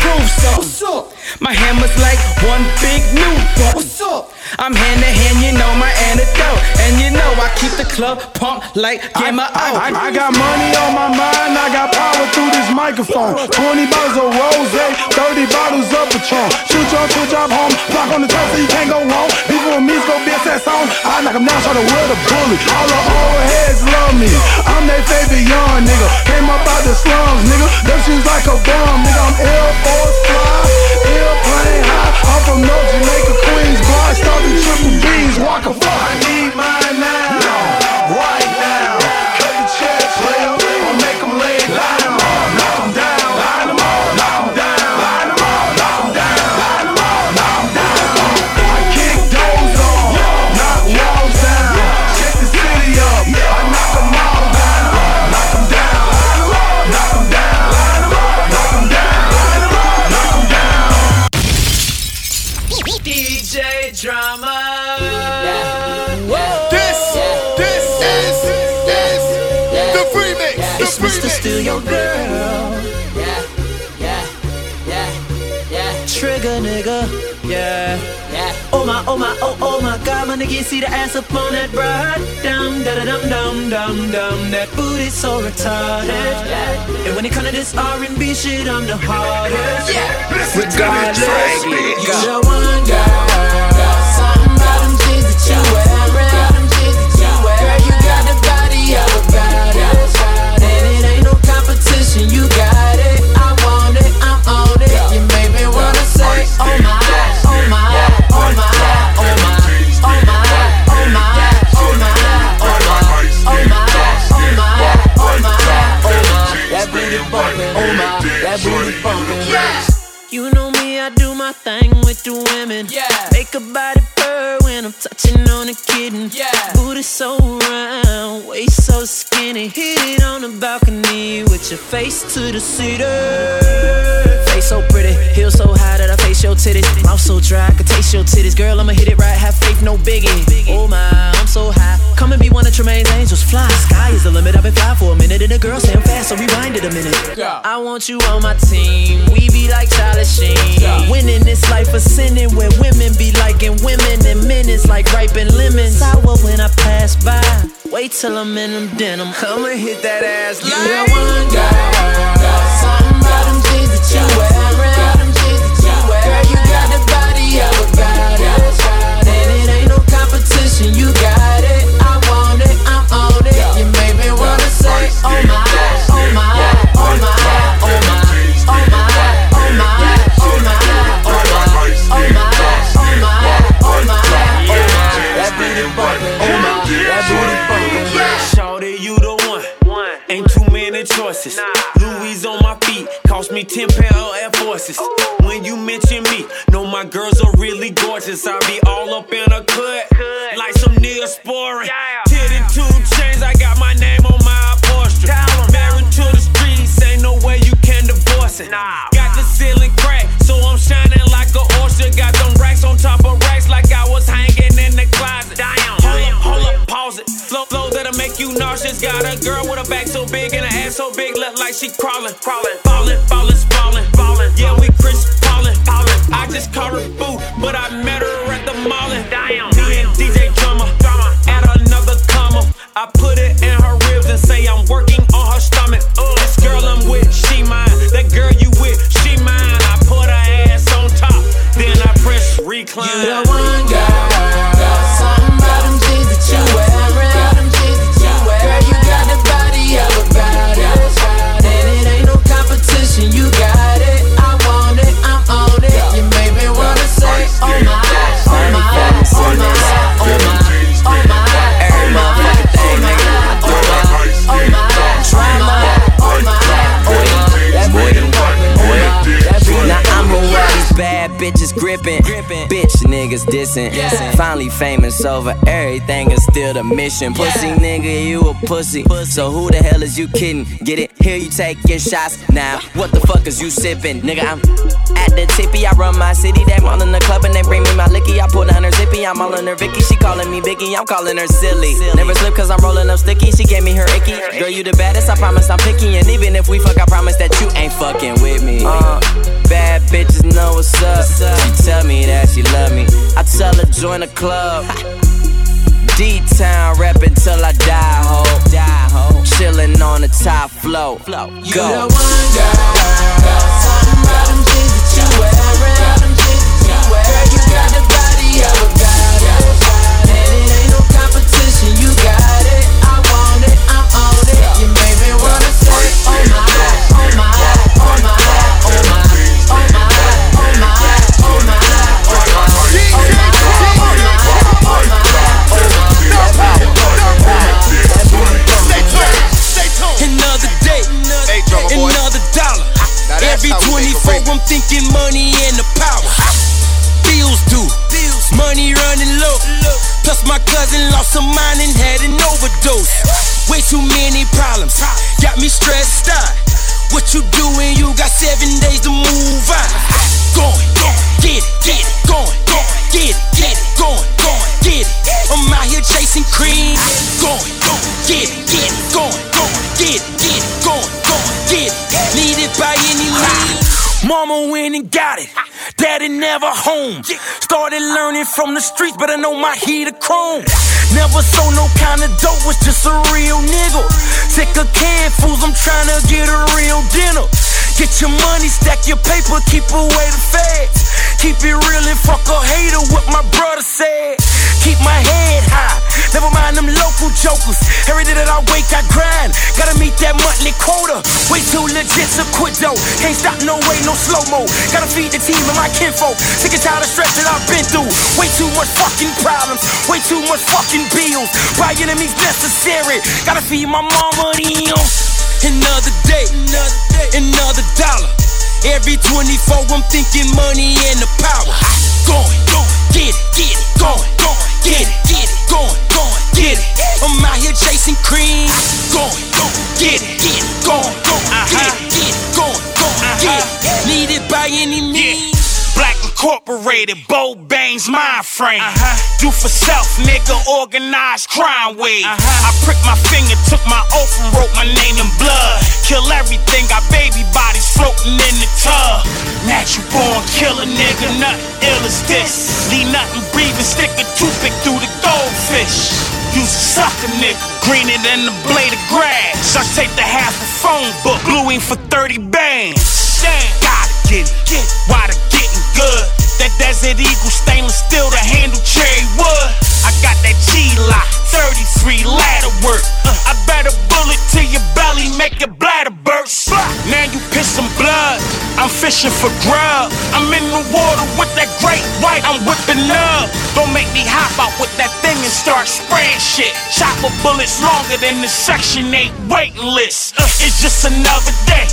Prove something. My hammer's like one big new What's up? I'm hand to hand, you know my antidote. And you know I keep the club pumped like Game of I, I, I got money on my mind, I got power through this microphone. 20 bottles of rose, 30 bottles of Patron. Shoot your shoot job home, block on the top so you can't go wrong. People with me, go be a set song. I knock 'em down, try to wear the bully. All the old heads love me. I'm their favorite young nigga. Came up out the slums, nigga. Them shoes like a bomb, nigga. I'm Air Force fly, airplane high. I'm from North Jamaica, Queens, bar, starting triple B's, walk a fuck. Oh my, oh oh, my god, my nigga, you see the ass up on that broad. Dum, da da dum, dum, dum, dum. That booty so retarded. And when it come to this R&B shit, I'm the hardest. Regardless, you the one girl. Something about them jeans that you wear. Them jeans that you wear. Girl, you got the body of a goddess. And it ain't no competition, you got it. I want it, I'm on it. You make me wanna say, oh my, oh my, oh my, Oh my, that booty bumpin'. You know me I do my thing with the women. Yeah. Make a body purr when I'm touching on a kitten. Yeah. Booty so round, waist so skinny. Hit it on the balcony with your face to the cedar. Face so pretty, heels so high that I face your titties. Mouth so dry, I could taste your titties. Girl, I'ma hit it right, have faith, no biggie. Oh my, I'm so high. Come and be one of Tremaine's angels, fly. Sky is the limit, I've been fly for a minute. And the girl say I'm fast, so rewind it a minute. Yeah. I want you on my team, we be like Charlie Sheen. Yeah. Winning this life of sinning, where women be liking women, and men is like ripen lemons. Sour when I pass by. Wait till I'm in them denim. I'ma hit that ass. You that one girl. Something about them jeans that you wearing. Girl, you got the body of a goddess. It ain't no competition. You got it. I want it. I'm on it. You make me wanna say, oh my, so big and an ass so big, look like she crawling, crawling, falling, falling. Bitches gripping. Bitch niggas dissing. Finally famous over everything is still the mission. Pussy nigga, you a pussy. So who the hell is you kidding? Get it? Here you taking shots. Now, what the fuck is you sipping? Nigga, I'm at the tippy. I run my city. They all in the club and they bring me my licky. I pull down her zippy. I'm all in her Vicky. She calling me Biggie. I'm calling her silly. Never slip cause I'm rolling up sticky. She gave me her icky. Girl, you the baddest. I promise I'm picky. And even if we fuck, I promise that you ain't fucking with me. Uh, bad bitches know what's up. She tell me that she love me. I tell her join the club. [laughs] D-Town rapping till I die, ho. Die, ho. Chillin' on the top flow. Go. You the one girl. Every 24, I'm thinking money and the power. Bills due, money running low. Plus, my cousin lost her mind and had an overdose. Way too many problems, got me stressed out. What you doing? You got seven days to move on. Going, going, get it, get it, going, going, get it, get it, going, going, get it. I'm out here chasing cream. Going, going, get it, get it, going, going, get it, get it, going, Mama went and got it. Daddy never home. Started learning from the streets, but I know my heat of chrome. Never sold no kind of dope, was just a real nigga. Sick of canned fools, I'm trying to get a real dinner. Get your money, stack your paper, keep away the feds. Keep it real and fuck a hater, what my brother said. Keep my head high, never mind them local jokers. Every day that I wake, I grind. Gotta meet that monthly quota. Way too legit to quit though. Can't stop, no way, no slow mo. Gotta feed the team and my kinfolk. Sick and tired of stress that I've been through. Way too much fucking problems, way too much fucking bills. By enemies necessary. Gotta feed my mama them. Another day, another day, another dollar. Every 24, I'm thinking money and the power. Going, going, get it, get it, going, going, get it, get it, going, going, get it. I'm out here chasing cream, going, going, get it, get it, going, going, uh-huh. get it, get it, going, going, uh-huh. get it. Need it by any means. Black Incorporated, Bo Baines, mind uh-huh. frame. Do for self, nigga, organized crime wave. I pricked my finger, took my oath, and wrote my name in blood. Kill everything, nigga, nothing ill as this. Leave nothing breathing, stick a toothpick through the goldfish. A sucker, nigga, greener than the blade of grass. I take the half a phone book, gluing for 30 bands. Damn, gotta get it, get it. Why the getting good? That Desert Eagle stainless steel to handle cherry wood. I got that G-Lock, 33 ladder work. Uh, I bet a bullet to your belly, make your bladder burst. Now you piss some blood. I'm fishing for grub. I'm in the water with that great white. I'm whipping up. Don't make me hop out with that thing and start spraying shit. Chopper bullets longer than the Section 8 waiting list. Uh, it's just another day,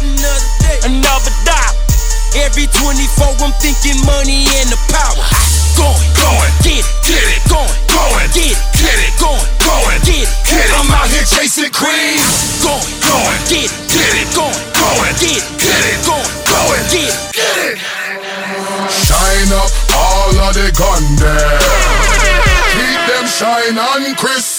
another dollar. Every 24, I'm thinking money and the power. Going, going, get it, get it, going, going, get it, get it, going, going, get it, get it. I'm out here chasing cream. Going, going, get it, get it, going, going, get it, get it, going, going, get it, get it. Shine up all of the gun there. Keep them shine on, Chris.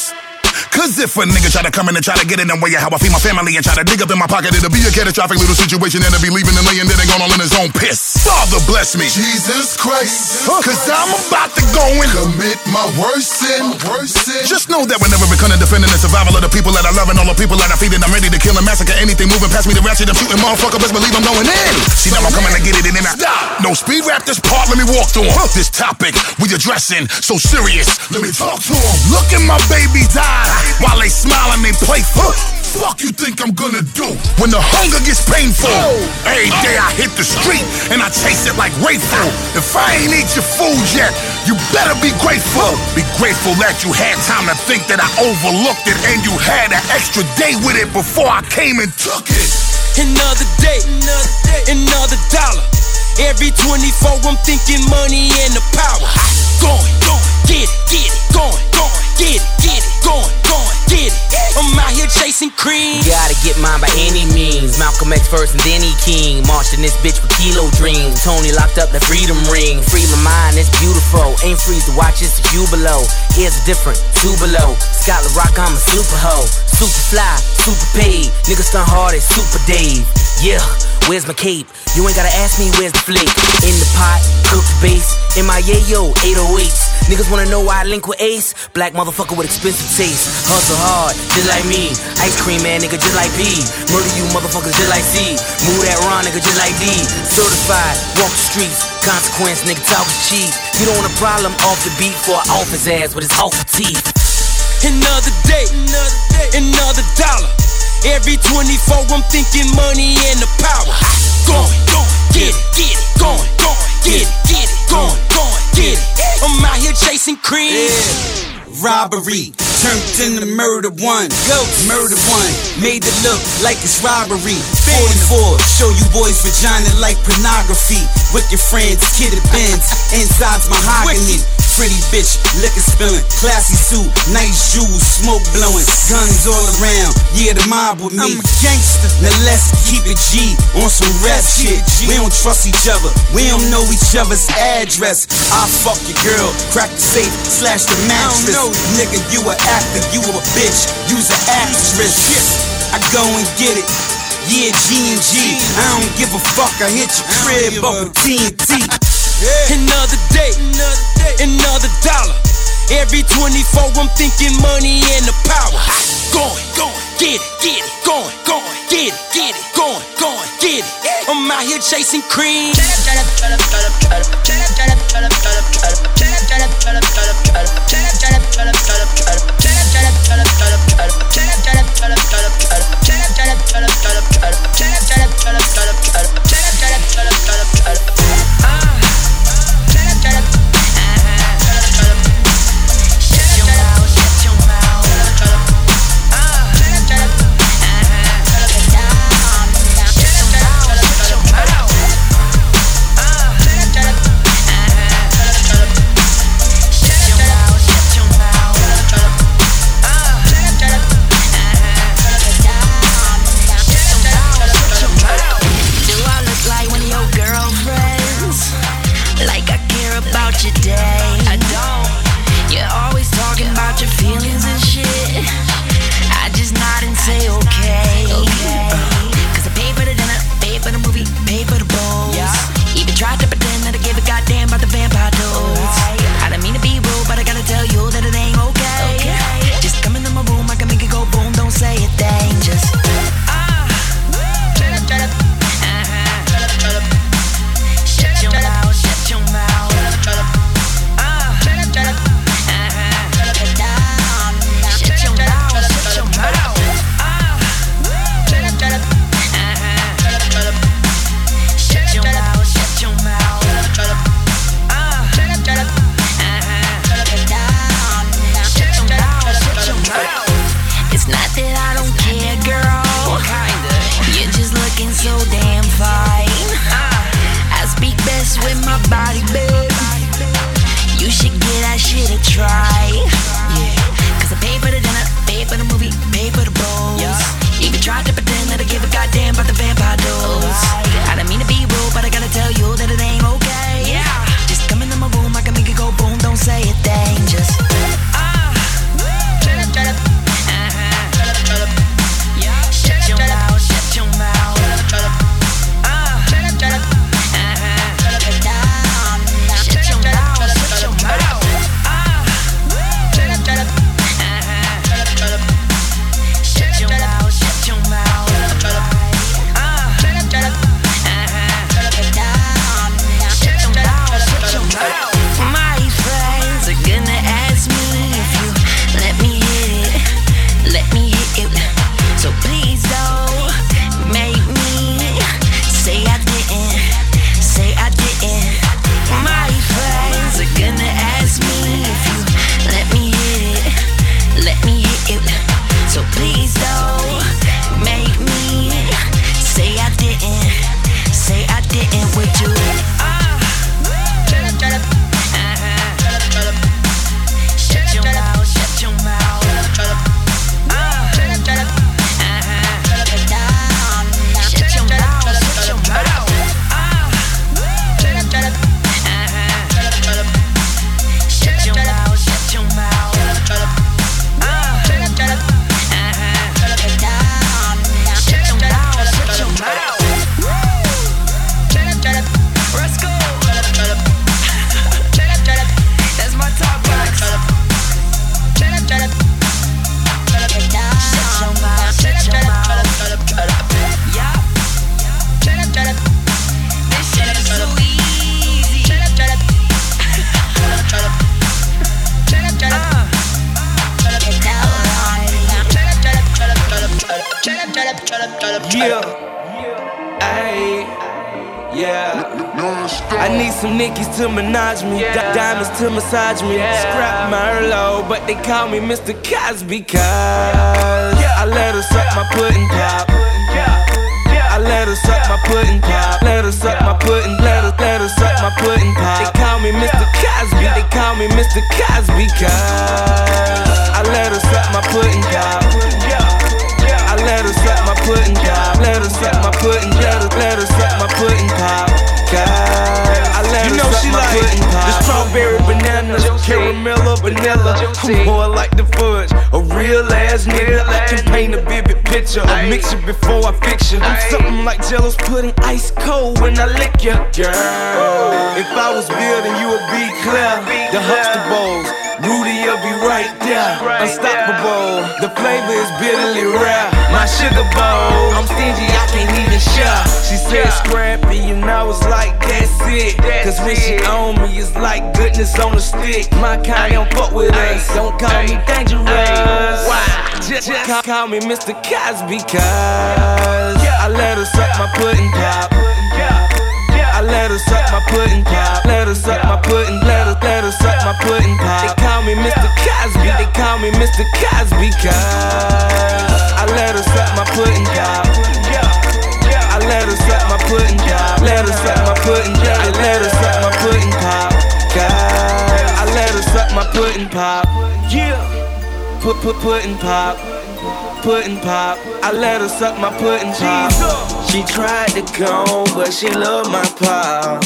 Cause if a nigga try to come in and try to get in the way of how I feed my family and try to dig up in my pocket, it'll be a catastrophic little situation and it'll be leaving and laying there and going all in his own piss. Father bless me. Jesus Christ. Cause I'm about to go and commit my worst sin. Worst sin. Just know that whenever comes to defending the survival of the people that I love and all the people that I feed, and I'm ready to kill and massacre anything moving past me. The ratchet, I'm shooting motherfucker, best believe I'm going in. See now I'm coming to get it and then I stop. No speed rap this part, let me walk through 'em. This topic we addressing so serious. Let me talk to him. Look in my baby's eyes while they smile and they playful. Fuck you think I'm gonna do when the hunger gets painful? Every day I hit the street and I chase it like grateful. If I ain't eat your food yet, you better be grateful. Be grateful that you had time to think that I overlooked it and you had an extra day with it before I came and took it. Another day, another day, another dollar. Every 24, I'm thinking money and the power. Going, going, get it, get it, going, going, get it, get it, going, going, get it. I'm out here chasing cream. Gotta get mine by any means. Malcolm X first and then he king. Marched in this bitch with kilo dreams. Tony locked up the freedom ring. Free my mind, it's beautiful. Ain't free to watch, it's a view below. Here's different, two below. Scotland Rock, I'm a super hoe. Super fly, super paid. Niggas stun hard as Super Dave. Yeah, where's my cape? You ain't gotta ask me where's the flake. In the pot, cook the base. In my yayo, 808s. Niggas wanna know why I link with Ace? Black motherfucker with expensive taste. Hustle hard, just like me. Ice cream man, nigga, just like B. Murder you motherfuckers just like C. Move that Ron, nigga, just like D. Certified, walk the streets. Consequence, nigga, talk is cheap. You don't want a problem off the beat for off his ass with his awful teeth. Another day, another day, another dollar. Every 24, I'm thinking money and the power. Going, going, get it, get it, going, going, get it, get it, going, going, get it. I'm out here chasing cream. robbery turned into murder one. Go murder one, made it look like it's robbery. 44, show you boys vagina like pornography. With your friends, kid Benz, inside's mahogany. Pretty bitch, liquor spilling, classy suit, nice jewels, smoke blowing, guns all around. Yeah, the mob with me. I'm a gangster. Now let's keep it G on some rap shit. We don't trust each other, we don't know each other's address. I fuck your girl, crack the safe, slash the mattress. Nigga, you a actor, you a bitch, you's an actress. Shit. I go and get it. Yeah, G and G. I don't give a fuck. I hit your crib up with TNT. [laughs] Yeah. Another day, another day, another dollar. Every 24, I'm thinking money and the power. Going, going, get it, get it, going, going, get it, get it, going, going, get it. Yeah. I'm out here chasing cream. Ah. Shut up. To menage me, di- diamonds to massage me. Scrap Merlot, but they call me Mr. Cosby cause I let her suck my pudding pop. I let her suck my pudding pop. Let her suck my pudding. Let her let her suck my pudding pop. They call me Mr. Cosby. They call me Mr. Cosby cause I let her suck my pudding pop. Let her suck my pudding pop. Let her suck my pudding. Let her let her suck my pudding pop. God, I let You her know suck she my like pudding pop. the strawberry bananas, caramel or vanilla. I'm more like the fudge, a real ass nigga. I can paint a vivid picture, a mixture before I fix you. I'm something like Jello's pudding, ice cold when I lick ya, girl. If I was building, you would be clear. The Bowls, Rudy'll be right there, unstoppable. The flavor is bitterly rare. My sugar bowl, I'm stingy, I can't even share. She said scrappy, and I was like, that's it. Cause when she on me, it's like goodness on a stick. My kind don't fuck with us, don't call me dangerous. Why? Just, call me Mr. Cosby, cause I let her suck my pudding pop. Let her suck my pudding pop. Let her suck my pudding. Let her let her suck my pudding pop. They call me Mr. Cosby. They call me Mr. Cosby cause I let her suck my pudding pop. I let her suck my pudding pop. Let her suck my pudding. I let her suck my pudding pop. God, I let her suck my pudding pop. Yeah, put put pudding pop. Pudding pop, I let her suck my pudding pop. She tried to come, but she loved my pop.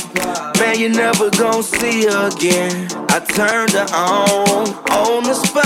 Man, you never gon' see her again. I turned her on, on the spot.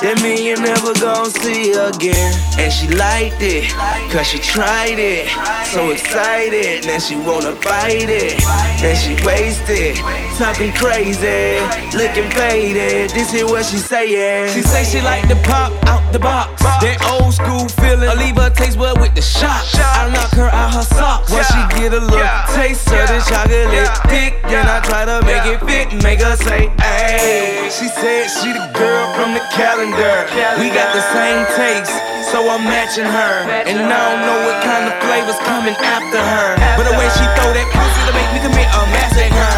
That mean you never gon' see her again. And she liked it, cause she tried it. So excited, now she wanna bite it. And she wasted, talking crazy, looking faded. This is what she saying. She say she like the pop out the box. That old school feeling. I leave her taste bud with the shot. I knock her out her socks. While she get a little taste of the chocolate dick. Then I try to make it fit, make her say, hey. She said she the girl from the calendar. We got the same taste. So I'm matching her. And I don't know what kind of flavors coming after her. But the way she throw that pussy to make me commit a massacre.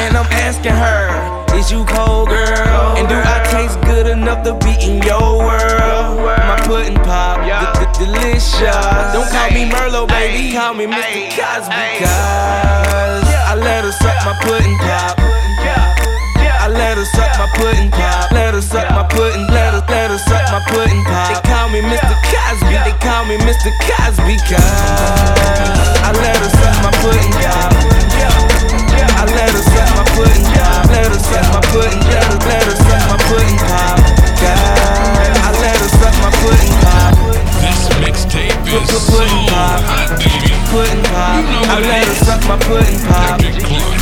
And I'm asking her, is you cold, girl? And do I taste good enough to be in your world? My pudding pop, delicious. Don't call me Merlot, baby, call me Mr. Cosby, cause I let her suck my pudding pop. I let her suck my pudding pop. Let her suck my pudding. Let her let her suck my pudding pop. They call me Mr. Cosby. They call me Mr. Cosby cause I let her suck my pudding pop. I let her suck my pudding. Let her suck my pudding. Let her let her suck my pudding pop. God, I let her suck my pudding pop. This mixtape is so hot, baby. Pudding pop. You know I let her suck my pudding pop.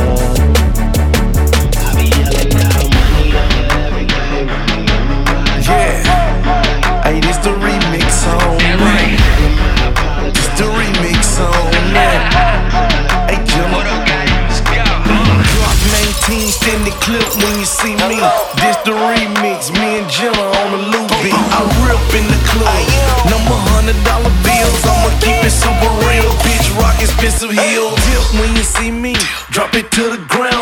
Clip when you see me. This the remix. Me and Jilla on the loop beat. I rip in the club. Number hundred dollar bills. I'ma keep it super real. Bitch, rock expensive heels. Dip when you see me. Drop it to the ground.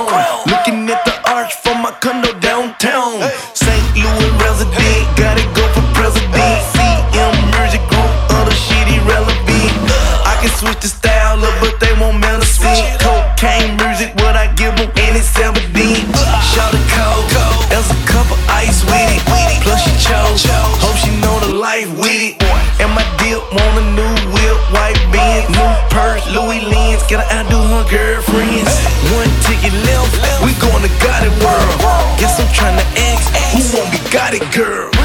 Girlfriends? One ticket left, we going to got it world. Guess I'm trying to ask, who won't be got it, girl?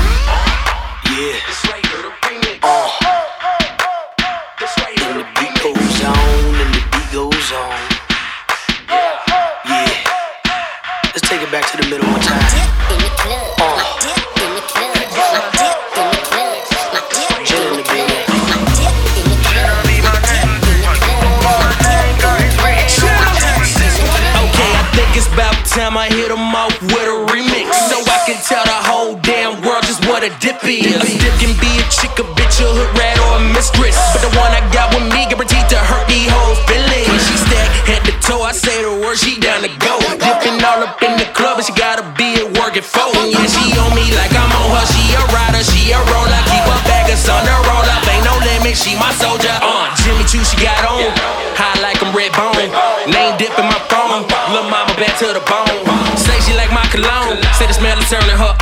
Dip dip can be a chick, a bitch, a hood rat, or a mistress. But the one I got with me guaranteed to hurt these whole feelings. When she stack head to toe, I say the word, she down to go. Dipping all up in the club, but she gotta be at work at four. Yeah, she on me like I'm on her. She a rider, she a roller. Keep her baggers on the roll up, ain't no limit. She my soldier. Uh, Jimmy Choo, she got on. High like I'm red bone. Name dip in my phone. Lil' mama back to the bone. Say she like my cologne. Say the smell is turning her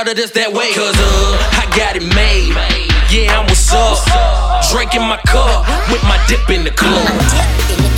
lot of this that way. Cause uh, I got it made. Yeah, I'm what's up. Drinking my cup with my dip in the club.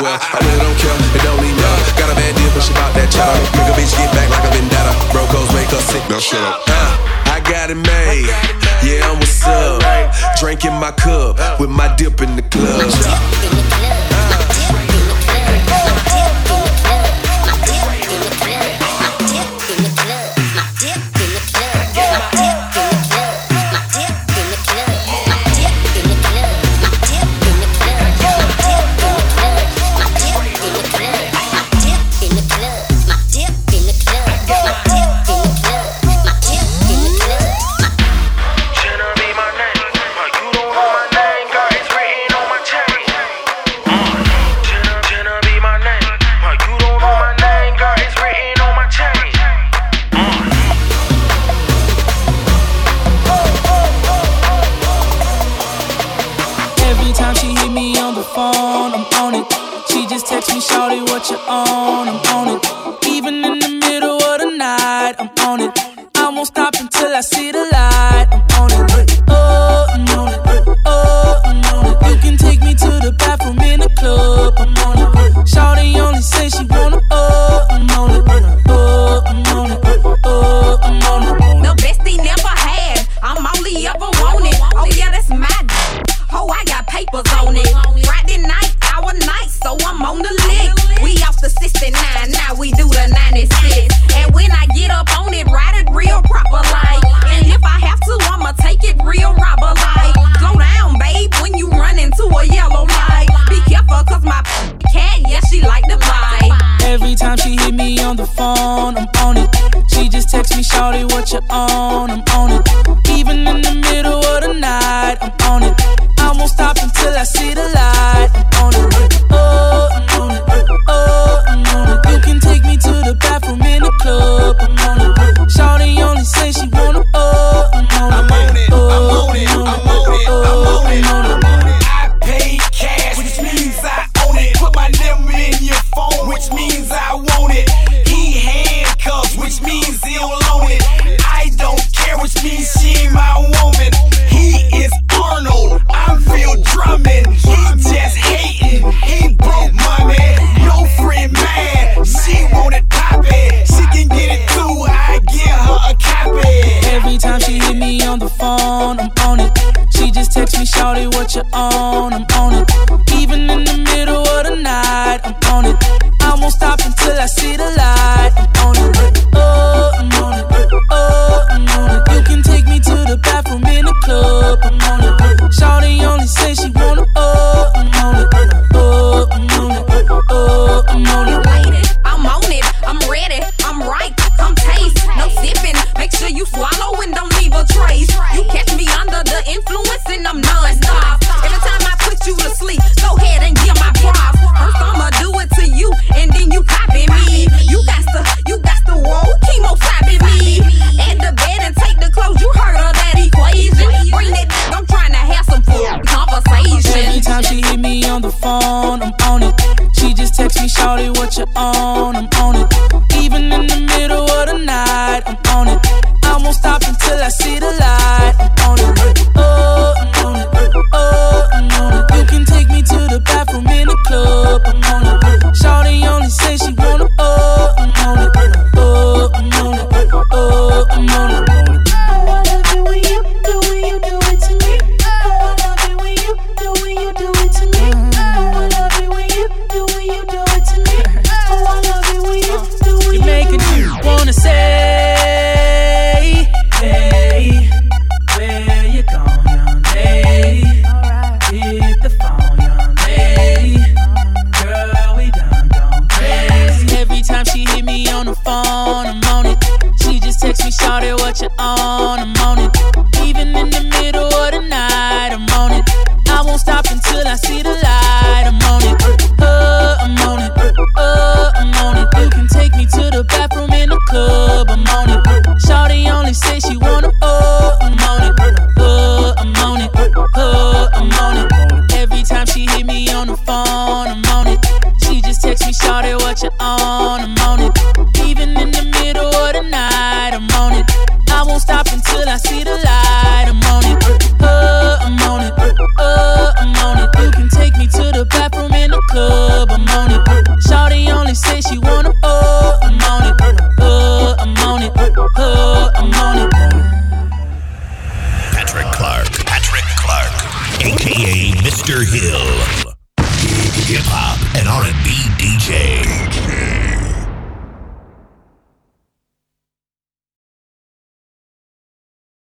Well, I really don't care, it don't even matter. Got a bad deal, but she bout that cheddar. Make a bitch get back like a vendetta. Brocos make her sick, now shut up. Uh, I got it made, yeah, I'm what's up. Drinking my cup with my dip in the club.